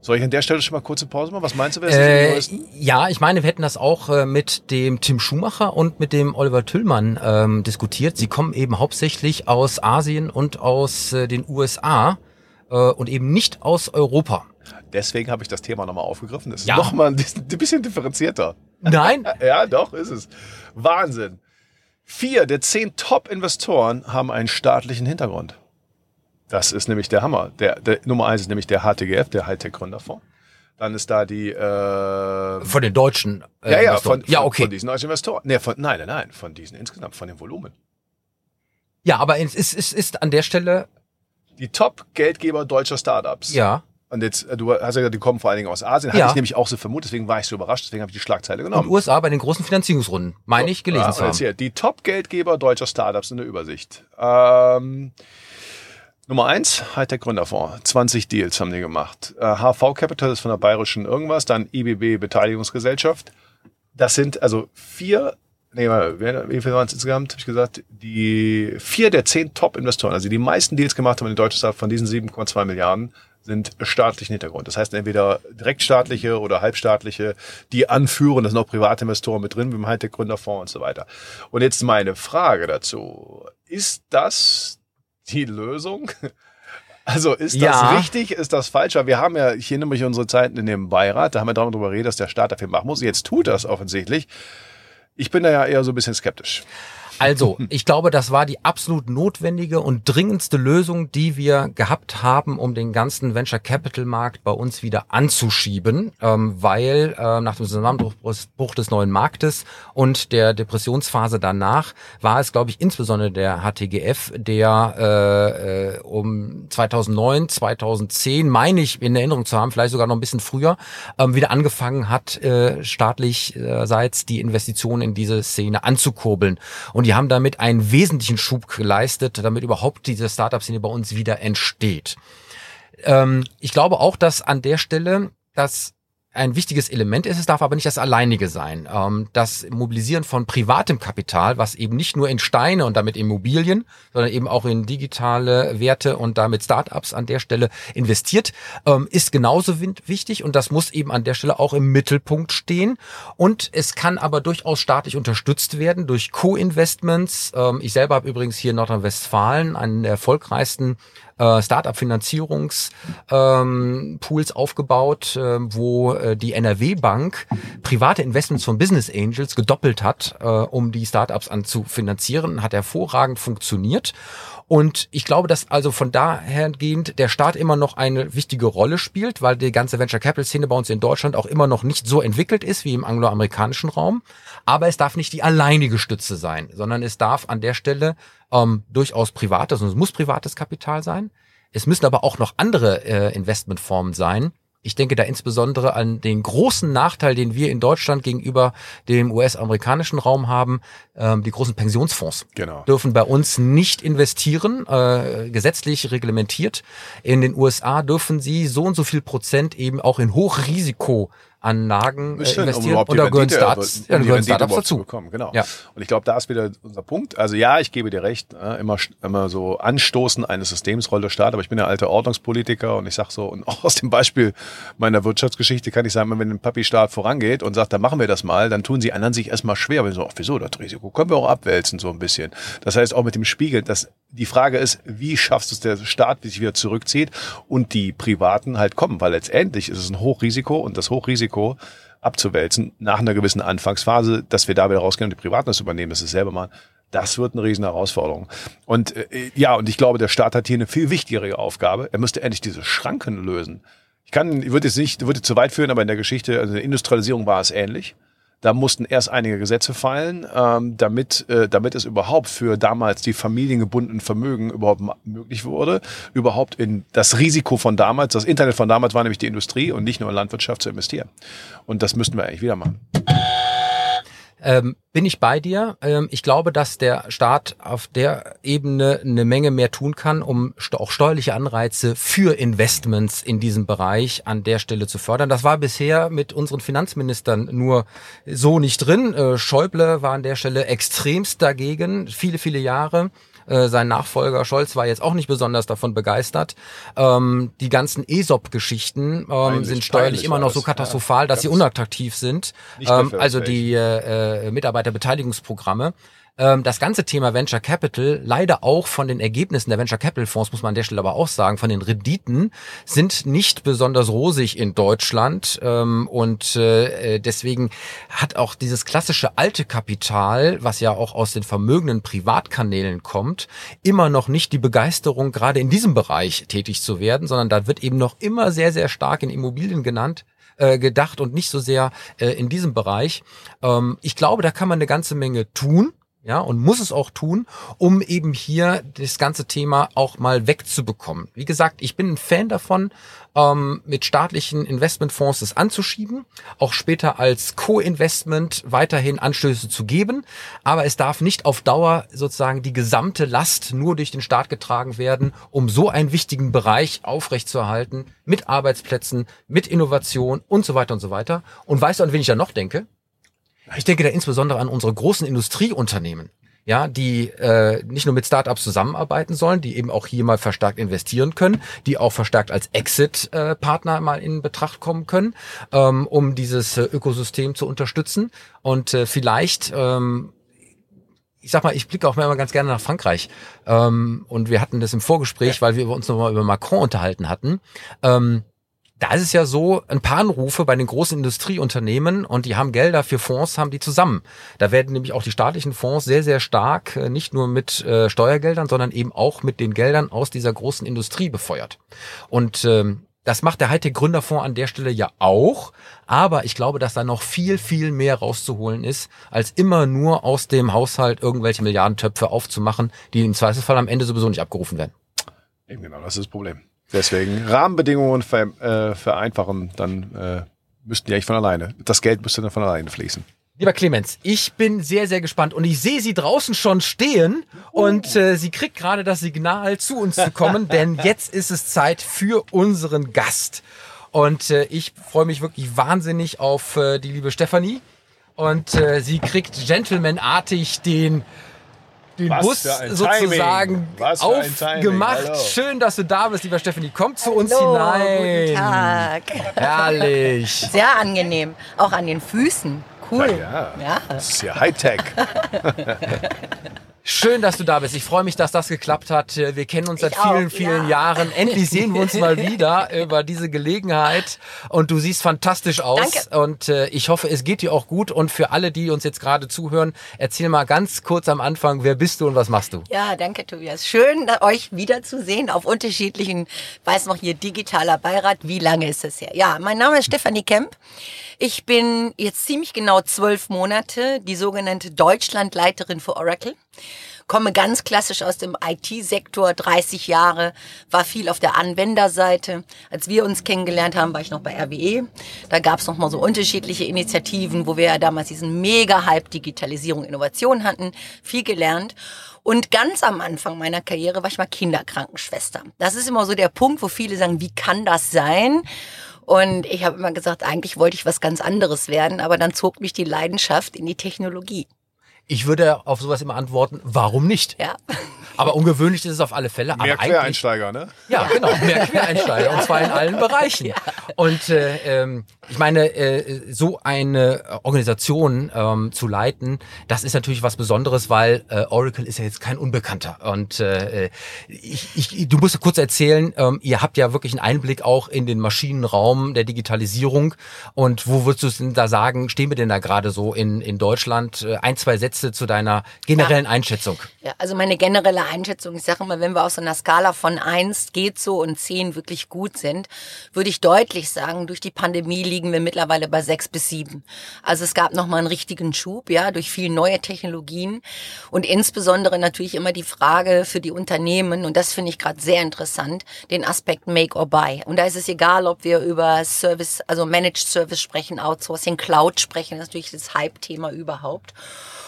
Soll ich an der Stelle schon mal kurze Pause machen? Was meinst du, wer Äh, größten? ja, ich meine, wir hätten das auch äh, mit dem Tim Schumacher und mit dem Oliver Tüllmann ähm, diskutiert. Sie kommen eben hauptsächlich aus Asien und aus äh, den USA äh, und eben nicht aus Europa. Deswegen habe ich das Thema nochmal aufgegriffen. Das ist Ja. nochmal ein bisschen differenzierter. Nein, <laughs> Ja, doch, ist es. Wahnsinn. Vier der zehn Top-Investoren haben einen staatlichen Hintergrund. Das ist nämlich der Hammer. Der, der Nummer eins ist nämlich der HTGF, der Hightech-Gründerfonds. Dann ist da die äh, von den Deutschen. Äh, ja, ja, Investoren. von, von, ja, okay. von diesen deutschen Investoren. Nee, von, nein, nein, nein, von diesen insgesamt, von dem Volumen. ja, aber es ist, es ist an der Stelle, Die Top-Geldgeber deutscher Startups. ja, Und jetzt, äh, du hast ja gesagt, die kommen vor allen Dingen aus Asien. Hatte Ja. ich nämlich auch so vermutet, deswegen war ich so überrascht, deswegen habe ich die Schlagzeile und genommen. USA bei den großen Finanzierungsrunden, meine ich, gelesen Ja, zu haben. hier, die Top-Geldgeber deutscher Startups in der Übersicht. Ähm, Nummer eins, Hightech Gründerfonds. 20 Deals haben die gemacht. Äh, HV Capital ist von der bayerischen irgendwas, dann IBB Beteiligungsgesellschaft. Das sind also vier, nee, wie viel waren es insgesamt, habe ich gesagt, die vier der zehn Top-Investoren, also die meisten Deals gemacht haben in den deutschen Startups von diesen 7,2 Milliarden, sind staatlichen Hintergrund. Das heißt entweder direktstaatliche oder halbstaatliche, die anführen, da sind auch private Investoren mit drin, wie im Hightech Gründerfonds und so weiter. Und jetzt meine Frage dazu. Ist das die Lösung? <laughs> Also ist das Ja. richtig, ist das falsch? Weil wir haben ja, ich erinnere mich unsere Zeiten in dem Beirat, da haben wir darüber geredet, dass der Staat dafür machen muss. Jetzt tut das offensichtlich. Ich bin da ja eher so ein bisschen skeptisch. Also, ich glaube, das war die absolut notwendige und dringendste Lösung, die wir gehabt haben, um den ganzen Venture Capital Markt bei uns wieder anzuschieben, ähm, weil äh, nach dem Zusammenbruch des neuen Marktes und der Depressionsphase danach war es, glaube ich, insbesondere der HTGF, der äh, äh, um 2009, 2010, meine ich in Erinnerung zu haben, vielleicht sogar noch ein bisschen früher, ähm, wieder angefangen hat, äh, staatlichseits die Investitionen in diese Szene anzukurbeln. Und die haben damit einen wesentlichen Schub geleistet, damit überhaupt diese Startup-Szene bei uns wieder entsteht. Ähm, ich glaube auch, dass an der Stelle das ein wichtiges Element ist, es darf aber nicht das alleinige sein. Ähm, das Mobilisieren von privatem Kapital, was eben nicht nur in Steine und damit Immobilien, sondern eben auch in digitale Werte und damit Startups an der Stelle investiert, ähm, ist genauso wichtig und das muss eben an der Stelle auch im Mittelpunkt stehen. Und es kann aber durchaus staatlich unterstützt werden durch Co-Investments. Ähm, ich selber habe übrigens hier in Nordrhein-Westfalen einen erfolgreichsten äh, Startup-Finanzierungspools ähm, aufgebaut, äh, wo äh, die NRW Bank private Investments von Business Angels gedoppelt hat, äh, um die Startups anzufinanzieren. Hat hervorragend funktioniert. Und ich glaube, dass also von dahergehend der Staat immer noch eine wichtige Rolle spielt, weil die ganze Venture Capital Szene bei uns in Deutschland auch immer noch nicht so entwickelt ist wie im angloamerikanischen Raum. Aber es darf nicht die alleinige Stütze sein, sondern es darf an der Stelle ähm, durchaus privates, und es muss privates Kapital sein. Es müssen aber auch noch andere äh, Investmentformen sein. Ich denke da insbesondere an den großen Nachteil, den wir in Deutschland gegenüber dem US-amerikanischen Raum haben. Ähm, die großen Pensionsfonds Genau. dürfen bei uns nicht investieren, äh, gesetzlich reglementiert. In den USA dürfen sie so und so viel Prozent eben auch in Hochrisikoanlagen äh, schön, um investieren. überhaupt und die da gehören Startups, um ja, gehören Startups dazu. bekommen, genau. Ja. Und ich glaube, da ist wieder unser Punkt. Also ja, ich gebe dir recht, äh, immer, immer so Anstoßen eines Systems Rolle der Staat, aber ich bin ja alter Ordnungspolitiker und ich sag so, und <laughs> auch aus dem Beispiel meiner Wirtschaftsgeschichte kann ich sagen, wenn ein Papi-Staat vorangeht und sagt, dann machen wir das mal, dann tun sie anderen sich erstmal schwer, weil sie so, ach, wieso das Risiko? Können wir auch abwälzen so ein bisschen. Das heißt auch mit dem Spiegel, dass die Frage ist, wie schaffst du es der Staat, sich wieder zurückzieht und die Privaten halt kommen, weil letztendlich ist es ein Hochrisiko und das Hochrisiko abzuwälzen nach einer gewissen Anfangsphase, dass wir da wieder rausgehen und die Privaten das übernehmen, das ist selber mal, Das wird eine riesen Herausforderung. Und äh, ja, und ich glaube, der Staat hat hier eine viel wichtigere Aufgabe. Er müsste endlich diese Schranken lösen. Ich kann, ich würde jetzt nicht, würde zu weit führen, aber in der Geschichte, also in der Industrialisierung war es ähnlich. Da mussten erst einige Gesetze fallen, ähm, damit, äh, damit es überhaupt für damals die familiengebundenen Vermögen überhaupt möglich wurde, überhaupt in das Risiko von damals, das Internet von damals war nämlich die Industrie und nicht nur in Landwirtschaft zu investieren. Und das müssten wir eigentlich wieder machen. Ähm, bin ich bei dir. Ähm, ich glaube, dass der Staat auf der Ebene eine Menge mehr tun kann, um auch steuerliche Anreize für Investments in diesem Bereich an der Stelle zu fördern. Das war bisher mit unseren Finanzministern nur so nicht drin. Äh, Schäuble war an der Stelle extremst dagegen, viele, viele Jahre. Äh, sein Nachfolger Scholz war jetzt auch nicht besonders davon begeistert. Ähm, die ganzen ESOP-Geschichten ähm, sind steuerlich immer noch so katastrophal, ja, dass sie unattraktiv sind. Ähm, also die äh, äh, Mitarbeiterbeteiligungsprogramme. Ähm, das ganze Thema Venture Capital, leider auch von den Ergebnissen der Venture Capital Fonds, muss man an der Stelle aber auch sagen, von den Renditen, sind nicht besonders rosig in Deutschland. Ähm, und äh, deswegen hat auch dieses klassische alte Kapital, was ja auch aus den vermögenden Privatkanälen kommt, immer noch nicht die Begeisterung, gerade in diesem Bereich tätig zu werden, sondern da wird eben noch immer sehr, sehr stark in Immobilien genannt äh, gedacht und nicht so sehr äh, in diesem Bereich. Ähm, ich glaube, da kann man eine ganze Menge tun ja, und muss es auch tun, um eben hier das ganze Thema auch mal wegzubekommen. Wie gesagt, ich bin ein Fan davon, ähm, mit staatlichen Investmentfonds das anzuschieben, auch später als Co-Investment weiterhin Anstöße zu geben, aber es darf nicht auf Dauer sozusagen die gesamte Last nur durch den Staat getragen werden, um so einen wichtigen Bereich aufrechtzuerhalten, mit Arbeitsplätzen, mit Innovation und so weiter und so weiter. Und weißt du, an wen ich da noch denke? Ich denke da insbesondere an unsere großen Industrieunternehmen, ja, die äh, nicht nur mit Startups zusammenarbeiten sollen, die eben auch hier mal verstärkt investieren können, die auch verstärkt als Exit-Partner mal in Betracht kommen können, ähm, um dieses äh, Ökosystem zu unterstützen. Und äh, vielleicht ähm, ich sag mal, ich blicke auch immer ganz gerne nach Frankreich. Ähm, und wir hatten das im Vorgespräch, weil wir uns nochmal über Macron unterhalten hatten. Ähm, da ist es ja so, ein paar Anrufe bei den großen Industrieunternehmen und die haben Gelder für Fonds, haben die zusammen. Da werden nämlich auch die staatlichen Fonds sehr, sehr stark, äh, nicht nur mit äh, Steuergeldern, sondern eben auch mit den Geldern aus dieser großen Industrie befeuert. Und ähm, das macht der Hightech-Gründerfonds an der Stelle ja auch. Aber ich glaube, dass da noch viel, viel mehr rauszuholen ist, als immer nur aus dem Haushalt irgendwelche Milliardentöpfe aufzumachen, die im Zweifelsfall am Ende sowieso nicht abgerufen werden. Eben genau, das ist das Problem. Deswegen Rahmenbedingungen ver, äh, vereinfachen, dann äh, müssten die eigentlich von alleine. Das Geld müsste dann von alleine fließen. Lieber Clemens, ich bin sehr, sehr gespannt und ich sehe sie draußen schon stehen und äh, sie kriegt gerade das Signal, zu uns zu kommen, <laughs> denn jetzt ist es Zeit für unseren Gast. Und äh, ich freue mich wirklich wahnsinnig auf äh, die liebe Stefanie. Und äh, sie kriegt gentlemanartig den den Was Bus sozusagen aufgemacht. Schön, dass du da bist, lieber Stephanie. Komm zu uns Hallo, hinein. Guten Tag. Herrlich. <laughs> Sehr angenehm. Auch an den Füßen. Cool. Ja, ja. ja. Das ist ja Hightech. <laughs> Schön, dass du da bist. Ich freue mich, dass das geklappt hat. Wir kennen uns seit ich vielen, auch, vielen ja. Jahren. Endlich sehen wir uns mal <laughs> wieder über diese Gelegenheit. Und du siehst fantastisch aus. Danke. Und äh, ich hoffe, es geht dir auch gut. Und für alle, die uns jetzt gerade zuhören, erzähl mal ganz kurz am Anfang, wer bist du und was machst du? Ja, danke, Tobias. Schön, euch wiederzusehen auf unterschiedlichen, weiß noch hier, digitaler Beirat. Wie lange ist es her? Ja, mein Name ist Stefanie Kemp. Ich bin jetzt ziemlich genau zwölf Monate die sogenannte Deutschlandleiterin für Oracle. Komme ganz klassisch aus dem IT-Sektor, 30 Jahre, war viel auf der Anwenderseite. Als wir uns kennengelernt haben, war ich noch bei RWE. Da gab es nochmal so unterschiedliche Initiativen, wo wir ja damals diesen Mega-Hype Digitalisierung, Innovation hatten, viel gelernt. Und ganz am Anfang meiner Karriere war ich mal Kinderkrankenschwester. Das ist immer so der Punkt, wo viele sagen, wie kann das sein? Und ich habe immer gesagt, eigentlich wollte ich was ganz anderes werden, aber dann zog mich die Leidenschaft in die Technologie. Ich würde auf sowas immer antworten, warum nicht? Ja. Aber ungewöhnlich ist es auf alle Fälle. Mehr Quereinsteiger, ne? Ja, genau, mehr Quereinsteiger und zwar in allen Bereichen. Ja. Und äh, ähm, ich meine, äh, so eine Organisation ähm, zu leiten, das ist natürlich was Besonderes, weil äh, Oracle ist ja jetzt kein Unbekannter. Und äh, ich, ich, du musst kurz erzählen, ähm, ihr habt ja wirklich einen Einblick auch in den Maschinenraum der Digitalisierung. Und wo würdest du denn da sagen, stehen wir denn da gerade so in, in Deutschland? Äh, ein, zwei Sätze Sätze zu deiner generellen ja. Einschätzung. Ja, also meine generelle Einschätzung, ich sage immer, wenn wir auf so einer Skala von eins geht so und zehn wirklich gut sind, würde ich deutlich sagen, durch die Pandemie liegen wir mittlerweile bei sechs bis sieben. Also es gab nochmal einen richtigen Schub, ja, durch viele neue Technologien und insbesondere natürlich immer die Frage für die Unternehmen, und das finde ich gerade sehr interessant, den Aspekt Make or Buy. Und da ist es egal, ob wir über Service, also Managed Service sprechen, Outsourcing, Cloud sprechen, das ist natürlich das Hype-Thema überhaupt.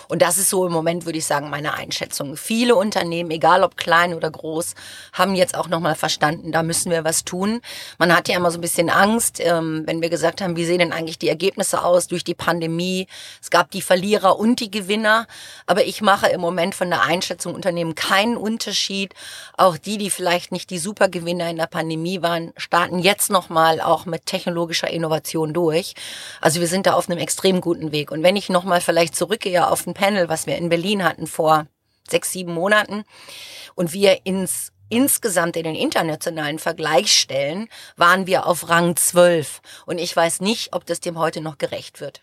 Und das ist so im Moment, würde ich sagen, meine Einschätzung. Viele Unternehmen, egal ob klein oder groß, haben jetzt auch nochmal verstanden, da müssen wir was tun. Man hat ja immer so ein bisschen Angst, ähm, wenn wir gesagt haben, wie sehen denn eigentlich die Ergebnisse aus durch die Pandemie? Es gab die Verlierer und die Gewinner. Aber ich mache im Moment von der Einschätzung Unternehmen keinen Unterschied. Auch die, die vielleicht nicht die Supergewinner in der Pandemie waren, starten jetzt nochmal auch mit technologischer Innovation durch. Also wir sind da auf einem extrem guten Weg. Und wenn ich nochmal vielleicht zurückgehe auf den Panel, was wir in Berlin hatten vor sechs, sieben Monaten und wir ins insgesamt in den internationalen Vergleich stellen, waren wir auf Rang 12. Und ich weiß nicht, ob das dem heute noch gerecht wird.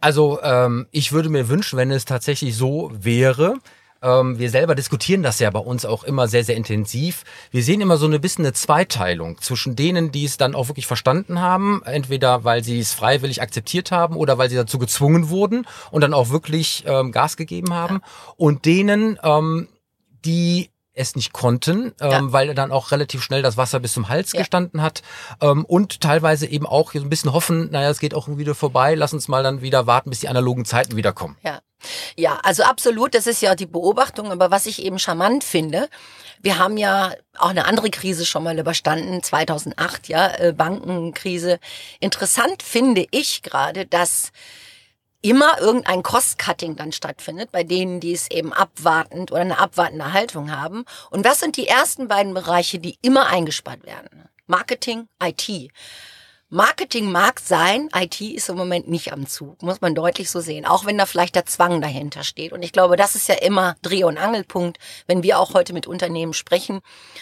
Also ähm, ich würde mir wünschen, wenn es tatsächlich so wäre, ähm, wir selber diskutieren das ja bei uns auch immer sehr, sehr intensiv. Wir sehen immer so ein bisschen eine Zweiteilung zwischen denen, die es dann auch wirklich verstanden haben, entweder weil sie es freiwillig akzeptiert haben oder weil sie dazu gezwungen wurden und dann auch wirklich ähm, Gas gegeben haben ja. und denen, ähm, die es nicht konnten, ähm, ja. weil dann auch relativ schnell das Wasser bis zum Hals ja. gestanden hat ähm, und teilweise eben auch so ein bisschen hoffen, naja, es geht auch wieder vorbei, lass uns mal dann wieder warten, bis die analogen Zeiten wiederkommen. Ja. Ja, also absolut, das ist ja die Beobachtung, aber was ich eben charmant finde, wir haben ja auch eine andere Krise schon mal überstanden, 2008, ja, äh, Bankenkrise. Interessant finde ich gerade, dass immer irgendein Cost-Cutting dann stattfindet, bei denen, die es eben abwartend oder eine abwartende Haltung haben. Und was sind die ersten beiden Bereiche, die immer eingespart werden? Marketing, IT. Marketing mag sein, IT ist im Moment nicht am Zug, muss man deutlich so sehen, auch wenn da vielleicht der Zwang dahinter steht. Und ich glaube, das ist ja immer Dreh- und Angelpunkt, wenn wir auch heute mit Unternehmen sprechen.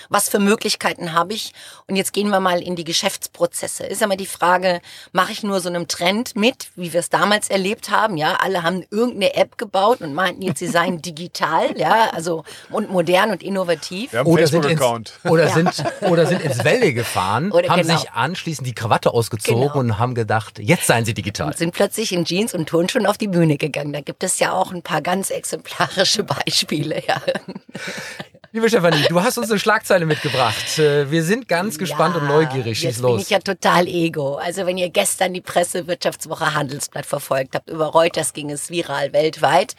Was für Möglichkeiten habe ich? Und jetzt gehen wir mal in die Geschäftsprozesse. Ist ja mal die Frage, mache ich nur so einem Trend mit, wie wir es damals erlebt haben? Ja, alle haben irgendeine App gebaut und meinten jetzt, sie seien <laughs> digital, ja, also und modern und innovativ. Oder sind, ins, oder, ja. sind, oder sind ins Welle gefahren, oder haben genau. sich anschließend die Krawatte ausgezogen genau. und haben gedacht, jetzt seien sie digital. Und sind plötzlich in Jeans und Turnschuhen auf die Bühne gegangen. Da gibt es ja auch ein paar ganz exemplarische Beispiele. Ja. <laughs> Liebe Stefanie, du hast uns eine Schlagzeile mitgebracht. Äh, wir sind ganz gespannt ja, und neugierig. Schieß jetzt los. bin ich ja total ego. Also wenn ihr gestern die Presse Wirtschaftswoche Handelsblatt verfolgt habt, über Reuters ging es viral weltweit.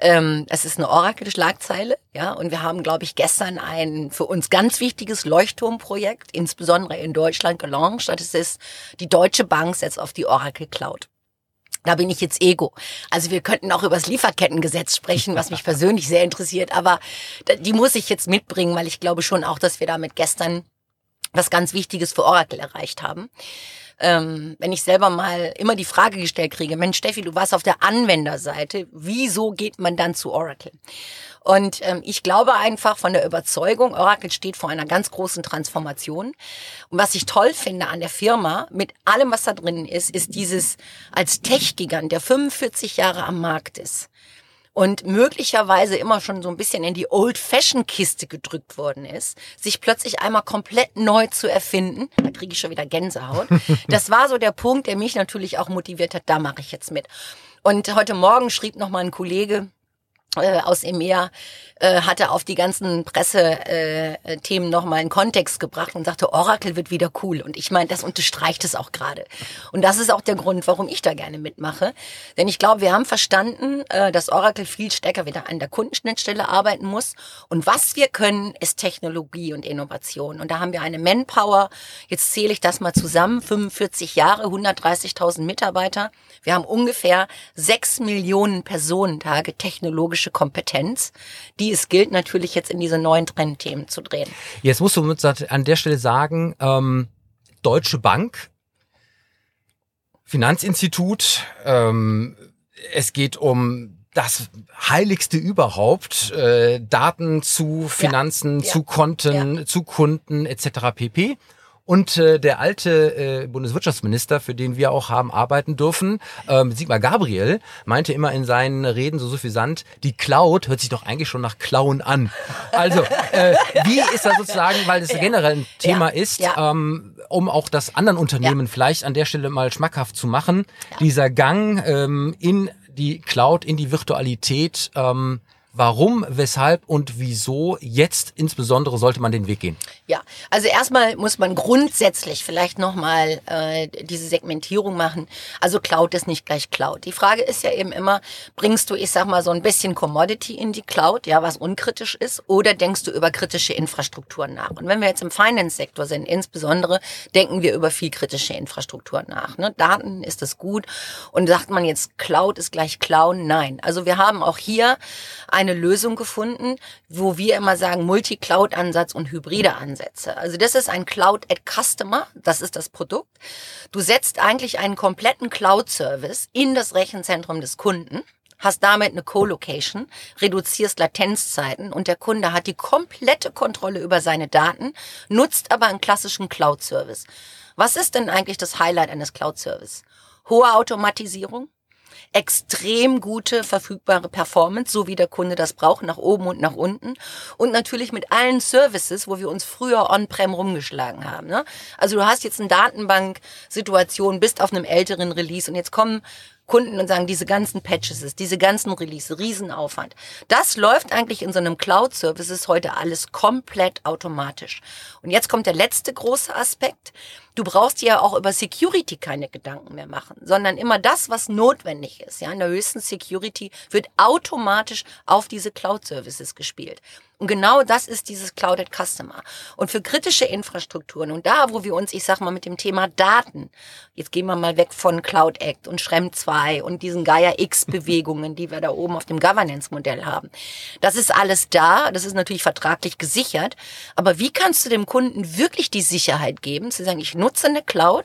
Ähm, es ist eine Oracle-Schlagzeile, ja, und wir haben, glaube ich, gestern ein für uns ganz wichtiges Leuchtturmprojekt, insbesondere in Deutschland, gelauncht. Das ist die Deutsche Bank setzt auf die Oracle Cloud. Da bin ich jetzt Ego. Also wir könnten auch über das Lieferkettengesetz sprechen, was mich persönlich sehr interessiert, aber die muss ich jetzt mitbringen, weil ich glaube schon auch, dass wir damit gestern was ganz Wichtiges für Oracle erreicht haben. Ähm, wenn ich selber mal immer die Frage gestellt kriege, Mensch Steffi, du warst auf der Anwenderseite, wieso geht man dann zu Oracle? Und ähm, ich glaube einfach von der Überzeugung, Oracle steht vor einer ganz großen Transformation. Und was ich toll finde an der Firma, mit allem, was da drin ist, ist dieses als Tech-Gigant, der 45 Jahre am Markt ist und möglicherweise immer schon so ein bisschen in die Old-Fashion-Kiste gedrückt worden ist, sich plötzlich einmal komplett neu zu erfinden, da kriege ich schon wieder Gänsehaut. <laughs> Das war so der Punkt, der mich natürlich auch motiviert hat, da mache ich jetzt mit. Und heute Morgen schrieb noch mal ein Kollege, äh, aus EMEA äh, hatte auf die ganzen Pressethemen äh, nochmal einen Kontext gebracht und sagte, Oracle wird wieder cool. Und ich meine, das unterstreicht es auch gerade. Und das ist auch der Grund, warum ich da gerne mitmache. Denn ich glaube, wir haben verstanden, äh, dass Oracle viel stärker wieder an der Kundenschnittstelle arbeiten muss. Und was wir können, ist Technologie und Innovation. Und da haben wir eine Manpower, jetzt zähle ich das mal zusammen, 45 Jahre, 130.000 Mitarbeiter. Wir haben ungefähr 6 Millionen Personentage technologisch technologische Kompetenz, die es gilt natürlich jetzt in diese neuen Trendthemen zu drehen. Jetzt musst du an der Stelle sagen, ähm, Deutsche Bank, Finanzinstitut, ähm, es geht um das Heiligste überhaupt, äh, Daten zu Finanzen, ja, ja, zu Konten, ja. zu Kunden etc. pp. Und äh, der alte äh, Bundeswirtschaftsminister, für den wir auch haben arbeiten dürfen, ähm, Sigmar Gabriel, meinte immer in seinen Reden so suffisant, die Cloud hört sich doch eigentlich schon nach Klauen an. Also, äh, wie ist das sozusagen, weil das generell ein Thema Ja. ist, Ja. ähm, um auch das anderen Unternehmen vielleicht an der Stelle mal schmackhaft zu machen, dieser Gang ähm, in die Cloud, in die Virtualität, ähm, warum, weshalb und wieso jetzt insbesondere sollte man den Weg gehen? Ja, also erstmal muss man grundsätzlich vielleicht nochmal äh, diese Segmentierung machen. Also Cloud ist nicht gleich Cloud. Die Frage ist ja eben immer, bringst du, ich sag mal, so ein bisschen Commodity in die Cloud, ja, was unkritisch ist, oder denkst du über kritische Infrastrukturen nach? Und wenn wir jetzt im Finance-Sektor sind, insbesondere, denken wir über viel kritische Infrastruktur nach. Ne? Daten ist das gut. Und sagt man jetzt, Cloud ist gleich Clown? Nein. Also wir haben auch hier eine Lösung gefunden, wo wir immer sagen Multi-Cloud-Ansatz und hybride Ansätze. Also das ist ein Cloud at Customer, das ist das Produkt. Du setzt eigentlich einen kompletten Cloud-Service in das Rechenzentrum des Kunden hast damit eine Co-Location, reduzierst Latenzzeiten und der Kunde hat die komplette Kontrolle über seine Daten, nutzt aber einen klassischen Cloud-Service. Was ist denn eigentlich das Highlight eines Cloud-Service? Hohe Automatisierung, extrem gute verfügbare Performance, so wie der Kunde das braucht, nach oben und nach unten. Und natürlich mit allen Services, wo wir uns früher on-prem rumgeschlagen haben. Ne? Also du hast jetzt eine Datenbank-Situation, bist auf einem älteren Release und jetzt kommen Kunden und sagen, diese ganzen Patches, diese ganzen Release, Riesenaufwand. Das läuft eigentlich in so einem Cloud-Service, ist heute alles komplett automatisch. Und jetzt kommt der letzte große Aspekt. Du brauchst dir ja auch über Security keine Gedanken mehr machen, sondern immer das, was notwendig ist. Ja, in der höchsten Security wird automatisch auf diese Cloud-Services gespielt. Und genau das ist dieses Clouded Customer. Und für kritische Infrastrukturen und da, wo wir uns, ich sag mal, mit dem Thema Daten, jetzt gehen wir mal weg von Cloud Act und Schrem 2 und diesen Gaia X <laughs> Bewegungen, die wir da oben auf dem Governance-Modell haben. Das ist alles da. Das ist natürlich vertraglich gesichert. Aber wie kannst du dem Kunden wirklich die Sicherheit geben, zu sagen, ich nutze eine Cloud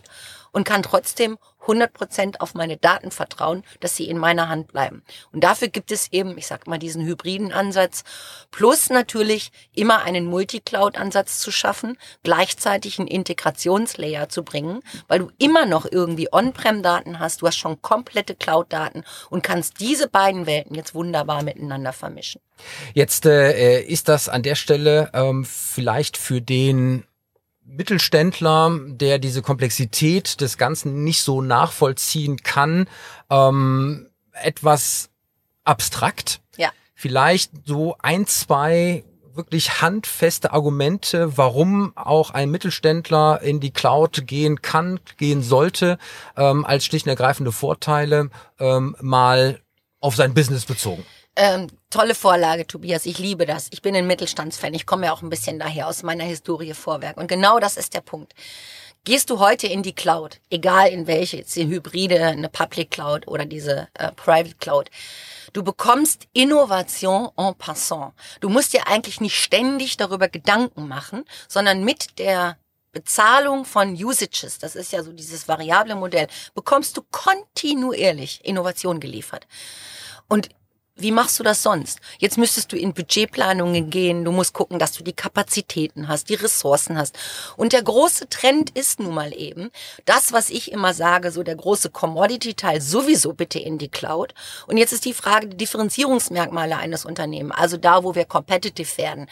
und kann trotzdem 100% auf meine Daten vertrauen, dass sie in meiner Hand bleiben. Und dafür gibt es eben, ich sag mal, diesen hybriden Ansatz, plus natürlich immer einen Multi-Cloud-Ansatz zu schaffen, gleichzeitig einen Integrationslayer zu bringen, weil du immer noch irgendwie On-Prem-Daten hast, du hast schon komplette Cloud-Daten und kannst diese beiden Welten jetzt wunderbar miteinander vermischen. Jetzt äh, ist das an der Stelle ähm, vielleicht für den Mittelständler, der diese Komplexität des Ganzen nicht so nachvollziehen kann, ähm, etwas abstrakt. Ja. Vielleicht so ein, zwei wirklich handfeste Argumente, warum auch ein Mittelständler in die Cloud gehen kann, gehen sollte, ähm, als schlicht und ergreifende Vorteile ähm, mal auf sein Business bezogen. Ähm, tolle Vorlage, Tobias. Ich liebe das. Ich bin ein Mittelstandsfan. Ich komme ja auch ein bisschen daher aus meiner Historie Vorwerk. Und genau das ist der Punkt. Gehst du heute in die Cloud, egal in welche, jetzt die Hybride, eine Public Cloud oder diese äh, Private Cloud, du bekommst Innovation en passant. Du musst dir eigentlich nicht ständig darüber Gedanken machen, sondern mit der Bezahlung von Usages, das ist ja so dieses variable Modell, bekommst du kontinuierlich Innovation geliefert. Und wie machst du das sonst? Jetzt müsstest du in Budgetplanungen gehen, du musst gucken, dass du die Kapazitäten hast, die Ressourcen hast. Und der große Trend ist nun mal eben, das, was ich immer sage, so der große Commodity-Teil sowieso bitte in die Cloud. Und jetzt ist die Frage, die Differenzierungsmerkmale eines Unternehmens, also da, wo wir competitive werden,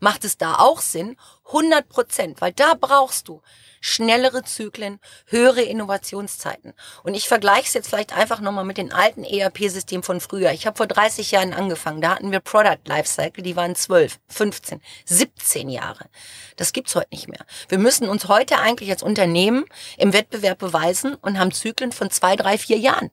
macht es da auch Sinn? 100 Prozent, weil da brauchst du schnellere Zyklen, höhere Innovationszeiten. Und ich vergleiche es jetzt vielleicht einfach nochmal mit den alten ERP-Systemen von früher. Ich habe vor 30 Jahren angefangen, da hatten wir Product Lifecycle, die waren 12, 15, 17 Jahre. Das gibt's heute nicht mehr. Wir müssen uns heute eigentlich als Unternehmen im Wettbewerb beweisen und haben Zyklen von zwei, drei, vier Jahren.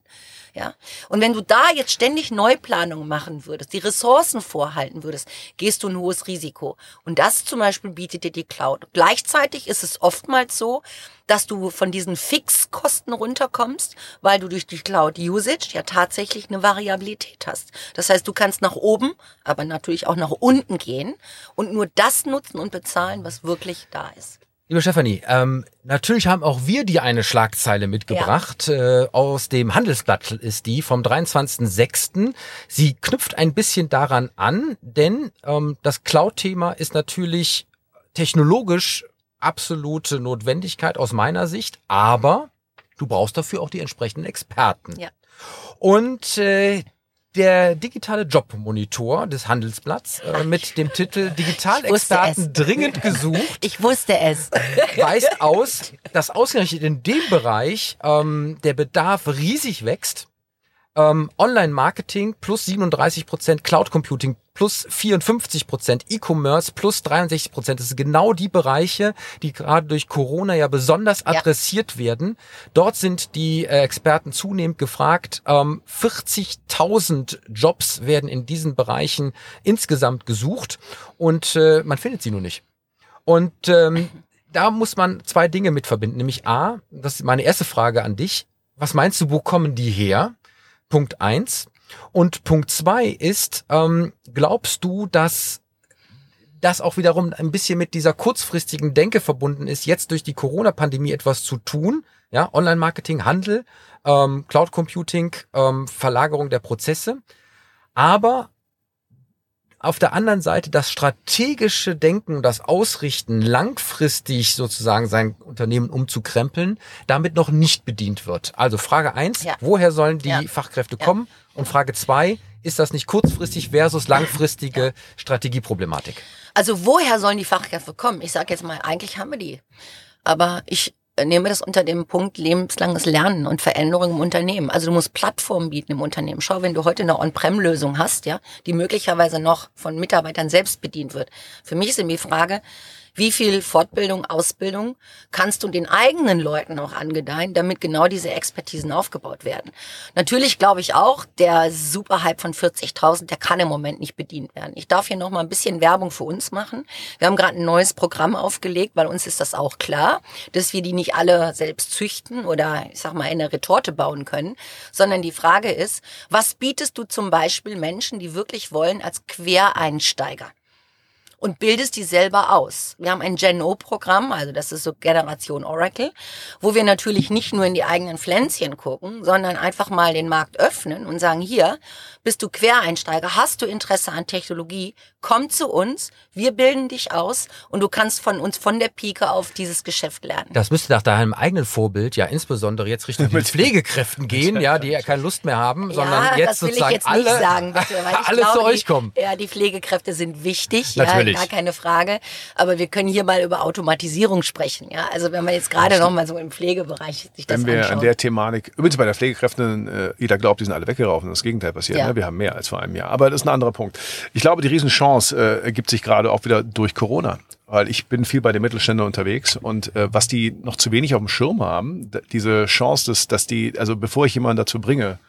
Ja. Und wenn du da jetzt ständig Neuplanungen machen würdest, die Ressourcen vorhalten würdest, gehst du ein hohes Risiko. Und das zum Beispiel bietet dir die Cloud. Gleichzeitig ist es oftmals so, dass du von diesen Fixkosten runterkommst, weil du durch die Cloud Usage ja tatsächlich eine Variabilität hast. Das heißt, du kannst nach oben, aber natürlich auch nach unten gehen und nur das nutzen und bezahlen, was wirklich da ist. Liebe Stefanie, ähm, natürlich haben auch wir dir eine Schlagzeile mitgebracht. Äh, aus dem Handelsblatt ist die vom 23.06. Sie knüpft ein bisschen daran an, denn ähm, das Cloud-Thema ist natürlich technologisch absolute Notwendigkeit aus meiner Sicht, aber du brauchst dafür auch die entsprechenden Experten. Ja. Und äh, der digitale Jobmonitor des Handelsblatts äh, mit dem Titel Digitalexperten dringend gesucht <laughs> Ich wusste es. <laughs> weist aus, dass ausgerechnet in dem Bereich ähm, der Bedarf riesig wächst. Ähm, Online-Marketing plus 37 Prozent, Cloud Computing plus 54 Prozent, E-Commerce plus 63 Prozent. Das sind genau die Bereiche, die gerade durch Corona ja besonders adressiert werden. Dort sind die äh, Experten zunehmend gefragt. Ähm, 40.000 Jobs werden in diesen Bereichen insgesamt gesucht und äh, man findet sie nur nicht. Und ähm, da muss man zwei Dinge mit verbinden. Nämlich A, das ist meine erste Frage an dich. Was meinst du, wo kommen die her? Punkt eins. Und Punkt zwei ist, ähm, glaubst du, dass das auch wiederum ein bisschen mit dieser kurzfristigen Denke verbunden ist, jetzt durch die Corona-Pandemie etwas zu tun? Ja, Online-Marketing, Handel, ähm, Cloud Computing, ähm, Verlagerung der Prozesse. Aber auf der anderen Seite das strategische Denken, das Ausrichten, langfristig sozusagen sein Unternehmen umzukrempeln, damit noch nicht bedient wird. Also Frage eins: Ja. woher sollen die Ja. Fachkräfte Ja. kommen? Und Frage zwei: ist das nicht kurzfristig versus langfristige Strategieproblematik? Also woher sollen die Fachkräfte kommen? Ich sage jetzt mal, eigentlich haben wir die. Aber ich äh, nehme das unter dem Punkt lebenslanges Lernen und Veränderung im Unternehmen. Also du musst Plattformen bieten im Unternehmen. Schau, wenn du heute eine On-Prem-Lösung hast, ja, die möglicherweise noch von Mitarbeitern selbst bedient wird. Für mich ist eben die Frage, wie viel Fortbildung, Ausbildung kannst du den eigenen Leuten auch angedeihen, damit genau diese Expertisen aufgebaut werden. Natürlich glaube ich auch, der Superhype von 40.000, der kann im Moment nicht bedient werden. Ich darf hier noch mal ein bisschen Werbung für uns machen. Wir haben gerade ein neues Programm aufgelegt, weil uns ist das auch klar, dass wir die nicht alle selbst züchten oder ich sag mal in eine Retorte bauen können, sondern die Frage ist, was bietest du zum Beispiel Menschen, die wirklich wollen, als Quereinsteiger? Und bildest die selber aus. Wir haben ein Gen-O-Programm, also das ist so Generation Oracle, wo wir natürlich nicht nur in die eigenen Pflänzchen gucken, sondern einfach mal den Markt öffnen und sagen, hier, bist du Quereinsteiger, hast du Interesse an Technologie, komm zu uns, wir bilden dich aus und du kannst von uns von der Pike auf dieses Geschäft lernen. Das müsste nach deinem eigenen Vorbild ja insbesondere jetzt Richtung <laughs> den Pflegekräften gehen, ja, die ja keine Lust mehr haben, sondern ja, jetzt das will ich sozusagen jetzt alle, nicht sagen, bitte, weil <laughs> ich alle glaube, zu euch die, kommen. Ja, die Pflegekräfte sind wichtig, Natürlich. ja, gar keine Frage. Aber wir können hier mal über Automatisierung sprechen, ja. Also wenn man jetzt gerade noch mal so im Pflegebereich sich das Wenn wir anschaut. an der Thematik, übrigens bei der Pflegekräften, äh, jeder glaubt, die sind alle weggelaufen. Das Gegenteil passiert. Ja. Wir haben mehr als vor einem Jahr. Aber das ist ein anderer Punkt. Ich glaube, die Riesenchance äh, ergibt sich gerade auch wieder durch Corona. Weil ich bin viel bei den Mittelständlern unterwegs und äh, was die noch zu wenig auf dem Schirm haben, diese Chance, dass, dass die, also bevor ich jemanden dazu bringe,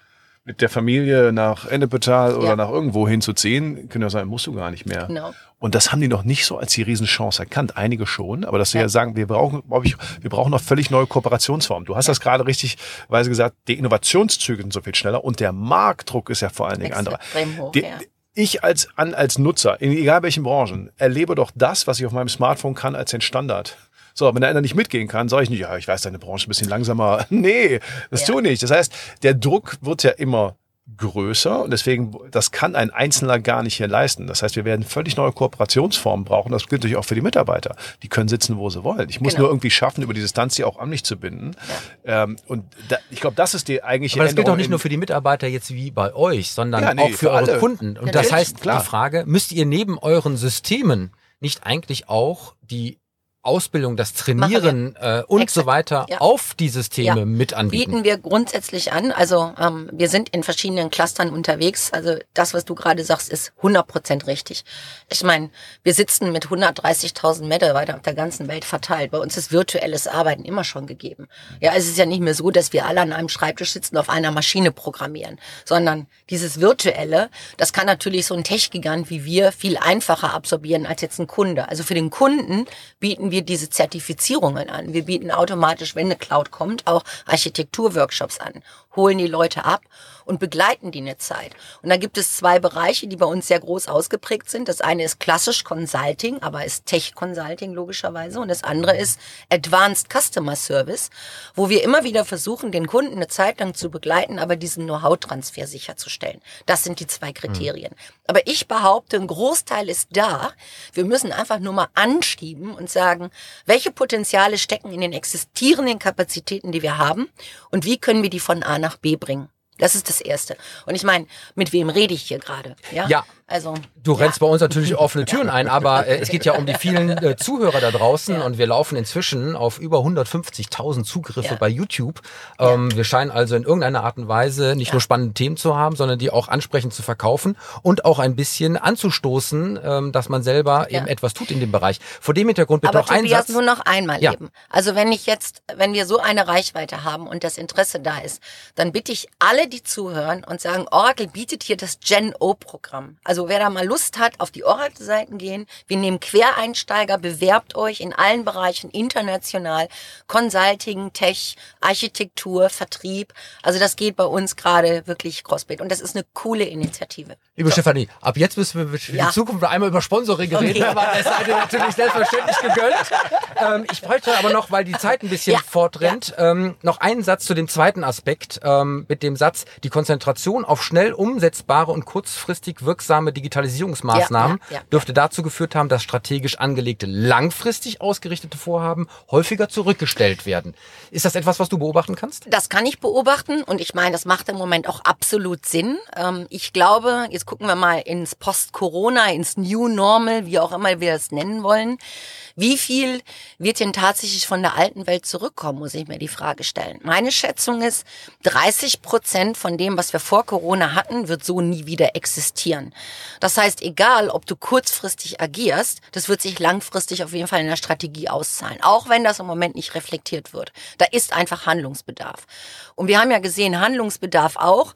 mit der Familie nach Ennepetal oder Ja. nach irgendwo hinzuziehen, können ja sagen, musst du gar nicht mehr. Genau. Und das haben die noch nicht so als die Riesenchance erkannt. Einige schon, aber dass wir Ja. ja sagen, wir brauchen, glaube ich, wir brauchen noch völlig neue Kooperationsformen. Du hast das gerade richtig weise gesagt, die Innovationszüge sind so viel schneller und der Marktdruck ist ja vor allen Dingen anderer. Extrem hoch, Die- ja. Ich als, an, als Nutzer, in egal welchen Branchen, erlebe doch das, was ich auf meinem Smartphone kann, als den Standard. So, wenn der einer nicht mitgehen kann, sage ich nicht, ja, ich weiß, deine Branche ist ein bisschen langsamer. <laughs> Nee, das Ja. tu nicht. Das heißt, der Druck wird ja immer größer und deswegen, das kann ein Einzelner gar nicht hier leisten. Das heißt, wir werden völlig neue Kooperationsformen brauchen. Das gilt natürlich auch für die Mitarbeiter. Die können sitzen, wo sie wollen. Ich muss Genau. nur irgendwie schaffen, über die Distanz die auch an mich zu binden. Ähm, und da, ich glaube, das ist die eigentliche Aber das gilt doch Änderung nicht nur für die Mitarbeiter jetzt wie bei euch, sondern Ja, nee, auch für, für eure alle. Kunden. Und das Natürlich, heißt, klar. die Frage, müsst ihr neben euren Systemen nicht eigentlich auch die Ausbildung, das Trainieren äh, und Exakt, so weiter ja. auf die Systeme Ja. mit anbieten? bieten wir grundsätzlich an. Also ähm, wir sind in verschiedenen Clustern unterwegs. Also das, was du gerade sagst, ist 100% richtig. Ich meine, wir sitzen mit 130.000 Mitarbeitern auf der ganzen Welt verteilt. Bei uns ist virtuelles Arbeiten immer schon gegeben. Ja, es ist ja nicht mehr so, dass wir alle an einem Schreibtisch sitzen, auf einer Maschine programmieren, sondern dieses virtuelle, das kann natürlich so ein Tech-Gigant wie wir viel einfacher absorbieren als jetzt ein Kunde. Also für den Kunden bieten wir diese Zertifizierungen an. Wir bieten automatisch, wenn eine Cloud kommt, auch Architekturworkshops an. Holen die Leute ab und begleiten die eine Zeit. Und da gibt es zwei Bereiche, die bei uns sehr groß ausgeprägt sind. Das eine ist klassisch Consulting, aber ist Tech Consulting logischerweise. Und das andere ist Advanced Customer Service, wo wir immer wieder versuchen, den Kunden eine Zeit lang zu begleiten, aber diesen Know-how-Transfer sicherzustellen. Das sind die zwei Kriterien. Mhm. Aber ich behaupte, ein Großteil ist da. Wir müssen einfach nur mal anschieben und sagen, welche Potenziale stecken in den existierenden Kapazitäten, die wir haben und wie können wir die von A nach B bringen. Das ist das Erste. Und ich meine, mit wem rede ich hier gerade? Ja. ja. Also, du rennst ja. bei uns natürlich <laughs> offene Türen ein, aber äh, es geht ja um die vielen äh, Zuhörer da draußen ja. und wir laufen inzwischen auf über 150.000 Zugriffe bei YouTube. Ähm, wir scheinen also in irgendeiner Art und Weise nicht nur spannende Themen zu haben, sondern die auch ansprechend zu verkaufen und auch ein bisschen anzustoßen, ähm, dass man selber eben etwas tut in dem Bereich. Vor dem Hintergrund bitte aber auch Tobias, Satz. nur noch einmal eben. Also wenn ich jetzt, wenn wir so eine Reichweite haben und das Interesse da ist, dann bitte ich alle, die zuhören und sagen, Oracle bietet hier das Gen O-Programm. Also wer da mal Lust hat, auf die Oracle-Seiten gehen. Wir nehmen Quereinsteiger, bewerbt euch in allen Bereichen international, Consulting, Tech, Architektur, Vertrieb. Also das geht bei uns gerade wirklich crossbit und das ist eine coole Initiative. Liebe so. Stefanie, ab jetzt müssen wir für ja. die Zukunft einmal über Sponsoring reden, okay. aber das seid ihr natürlich selbstverständlich gegönnt. Ähm, ich bräuchte aber noch, weil die Zeit ein bisschen ja. fortrennt, ja. Ähm, noch einen Satz zu dem zweiten Aspekt ähm, mit dem Satz, die Konzentration auf schnell umsetzbare und kurzfristig wirksame Digitalisierungsmaßnahmen ja, ja, ja, dürfte dazu geführt haben, dass strategisch angelegte, langfristig ausgerichtete Vorhaben häufiger zurückgestellt werden. Ist das etwas, was du beobachten kannst? Das kann ich beobachten und ich meine, das macht im Moment auch absolut Sinn. Ähm, ich glaube, jetzt gucken wir mal ins Post-Corona, ins New Normal, wie auch immer wir es nennen wollen. Wie viel wird denn tatsächlich von der alten Welt zurückkommen, muss ich mir die Frage stellen. Meine Schätzung ist, 30 Prozent von dem, was wir vor Corona hatten, wird so nie wieder existieren. Das heißt, egal, ob du kurzfristig agierst, das wird sich langfristig auf jeden Fall in der Strategie auszahlen. Auch wenn das im Moment nicht reflektiert wird. Da ist einfach Handlungsbedarf. Und wir haben ja gesehen, Handlungsbedarf auch.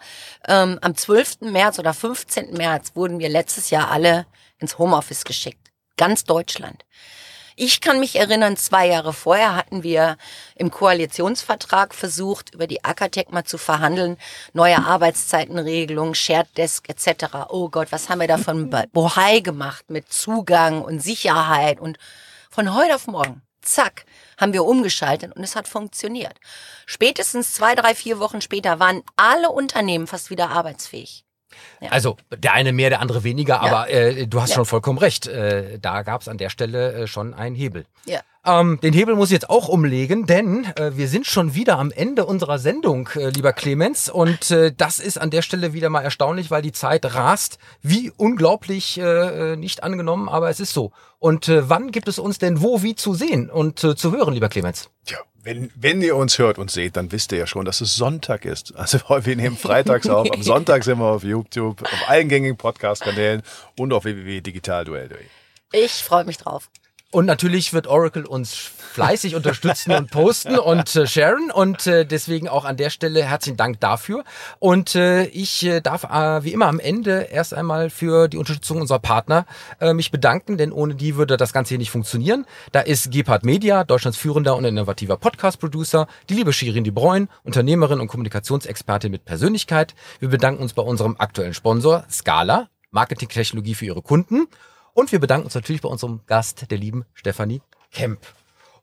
Ähm, am 12. März oder 15. März wurden wir letztes Jahr alle ins Homeoffice geschickt. Ganz Deutschland. Ich kann mich erinnern, zwei Jahre vorher hatten wir im Koalitionsvertrag versucht, über die Akatec mal zu verhandeln, neue Arbeitszeitenregelungen, Shared Desk etc. Oh Gott, was haben wir da von Bohai gemacht mit Zugang und Sicherheit und von heute auf morgen, zack, haben wir umgeschaltet und es hat funktioniert. Spätestens zwei, drei, vier Wochen später waren alle Unternehmen fast wieder arbeitsfähig. Ja. Also der eine mehr, der andere weniger, ja. aber äh, du hast ja. schon vollkommen recht. Äh, da gab es an der Stelle äh, schon einen Hebel. Ja. Ähm, den Hebel muss ich jetzt auch umlegen, denn äh, wir sind schon wieder am Ende unserer Sendung, äh, lieber Clemens. Und äh, das ist an der Stelle wieder mal erstaunlich, weil die Zeit rast. Wie unglaublich äh, äh nicht angenommen, aber es ist so. Und äh, wann gibt es uns denn wo, wie zu sehen und äh, zu hören, lieber Clemens? Tja, wenn, wenn ihr uns hört und seht, dann wisst ihr ja schon, dass es Sonntag ist. Also <laughs> wir nehmen freitags auf, am <laughs> Sonntag sind wir auf YouTube, auf allen gängigen Podcast-Kanälen und auf www.digitalduell.de. Ich freue mich drauf. Und natürlich wird Oracle uns fleißig unterstützen und posten und äh, sharen. Und äh, deswegen auch an der Stelle herzlichen Dank dafür. Und äh, ich äh, darf äh, wie immer am Ende erst einmal für die Unterstützung unserer Partner äh, mich bedanken, denn ohne die würde das Ganze hier nicht funktionieren. Da ist Gepard Media, Deutschlands führender und innovativer Podcast-Producer, die liebe Shirin De Bruyne, Unternehmerin und Kommunikationsexpertin mit Persönlichkeit. Wir bedanken uns bei unserem aktuellen Sponsor Scala, Marketingtechnologie für ihre Kunden. Und wir bedanken uns natürlich bei unserem Gast, der lieben Stefanie Kemp.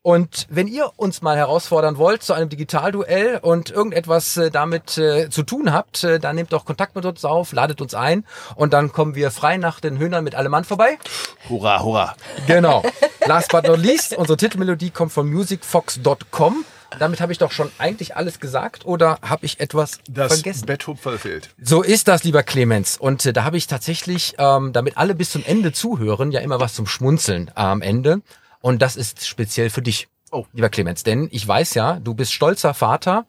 Und wenn ihr uns mal herausfordern wollt zu einem Digitalduell und irgendetwas äh, damit äh, zu tun habt, äh, dann nehmt doch Kontakt mit uns auf, ladet uns ein und dann kommen wir frei nach den Höhnern mit allem Mann vorbei. Hurra, hurra. Genau. Last but not least, unsere Titelmelodie kommt von musicfox.com. Damit habe ich doch schon eigentlich alles gesagt oder habe ich etwas das vergessen? Betthupferl fehlt. So ist das, lieber Clemens. Und äh, da habe ich tatsächlich, ähm, damit alle bis zum Ende zuhören, ja immer was zum Schmunzeln äh, am Ende. Und das ist speziell für dich, oh. lieber Clemens. Denn ich weiß ja, du bist stolzer Vater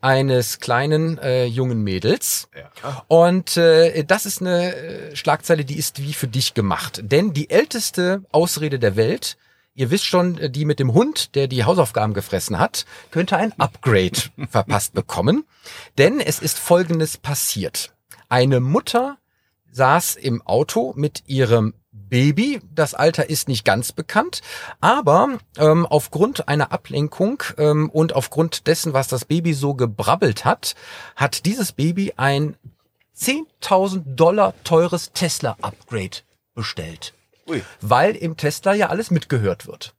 eines kleinen äh, jungen Mädels. Ja. Und äh, das ist eine äh, Schlagzeile, die ist wie für dich gemacht. Denn die älteste Ausrede der Welt Ihr wisst schon, äh, die mit dem Hund, der die Hausaufgaben gefressen hat, könnte ein Upgrade <laughs> verpasst bekommen. Denn es ist Folgendes passiert. Eine Mutter saß im Auto mit ihrem Baby. Das Alter ist nicht ganz bekannt, aber ähm, aufgrund einer Ablenkung ähm, und aufgrund dessen, was das Baby so gebrabbelt hat, hat dieses Baby ein 10.000 Dollar teures Tesla-Upgrade bestellt. Ui. Weil im Tesla ja alles mitgehört wird.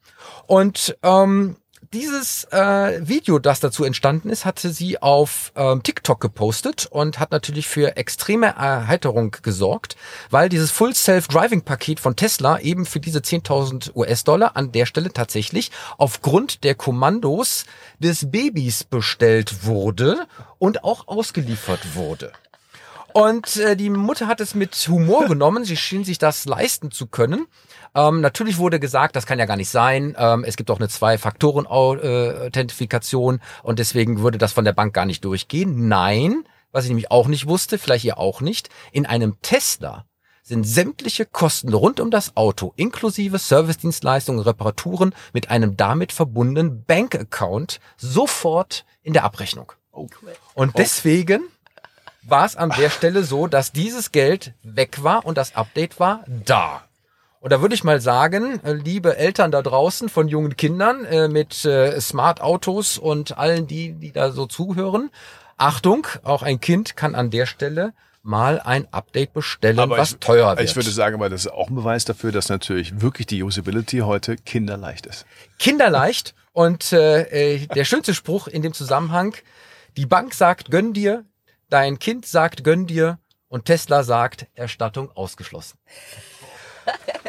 Und ähm, dieses äh, Video, das dazu entstanden ist, hatte sie auf ähm, TikTok gepostet und hat natürlich für extreme Erheiterung gesorgt, weil dieses Full Self-Driving Paket von Tesla eben für diese 10.000 US-Dollar an der Stelle tatsächlich aufgrund der Kommandos des Babys bestellt wurde und auch ausgeliefert wurde. Und äh, die Mutter hat es mit Humor <laughs> genommen. Sie schien sich das leisten zu können. Ähm, natürlich wurde gesagt, das kann ja gar nicht sein. Ähm, es gibt auch eine Zwei-Faktoren-Authentifikation und deswegen würde das von der Bank gar nicht durchgehen. Nein, was ich nämlich auch nicht wusste, vielleicht ihr auch nicht, in einem Tesla sind sämtliche Kosten rund um das Auto inklusive Servicedienstleistungen, Reparaturen mit einem damit verbundenen Bankaccount sofort in der Abrechnung. Und deswegen war es an der Stelle so, dass dieses Geld weg war und das Update war da. Und da würde ich mal sagen, äh, liebe Eltern da draußen von jungen Kindern äh, mit äh, Smart Autos und allen die, die da so zuhören, Achtung, auch ein Kind kann an der Stelle mal ein Update bestellen, Aber was ich, teuer wird. Ich würde sagen, aber das ist auch ein Beweis dafür, dass natürlich wirklich die Usability heute kinderleicht ist. Kinderleicht und äh, äh, der schönste Spruch in dem Zusammenhang, die Bank sagt, gönn dir, dein Kind sagt, gönn dir und Tesla sagt, Erstattung ausgeschlossen.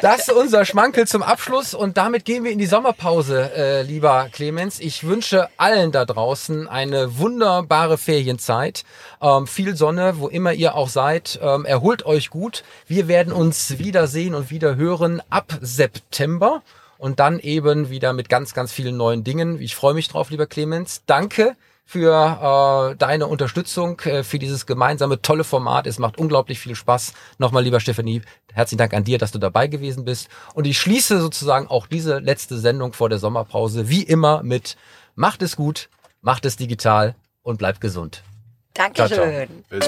Das ist unser Schmankel zum Abschluss und damit gehen wir in die Sommerpause, äh, lieber Clemens. Ich wünsche allen da draußen eine wunderbare Ferienzeit, ähm, viel Sonne, wo immer ihr auch seid. Ähm, erholt euch gut. Wir werden uns wiedersehen und wieder hören ab September und dann eben wieder mit ganz, ganz vielen neuen Dingen. Ich freue mich drauf, lieber Clemens. Danke für äh, deine Unterstützung, äh, für dieses gemeinsame tolle Format. Es macht unglaublich viel Spaß. Nochmal, lieber Stefanie, herzlichen Dank an dir, dass du dabei gewesen bist. Und ich schließe sozusagen auch diese letzte Sendung vor der Sommerpause wie immer mit Macht es gut, macht es digital und bleibt gesund. Dankeschön. Bis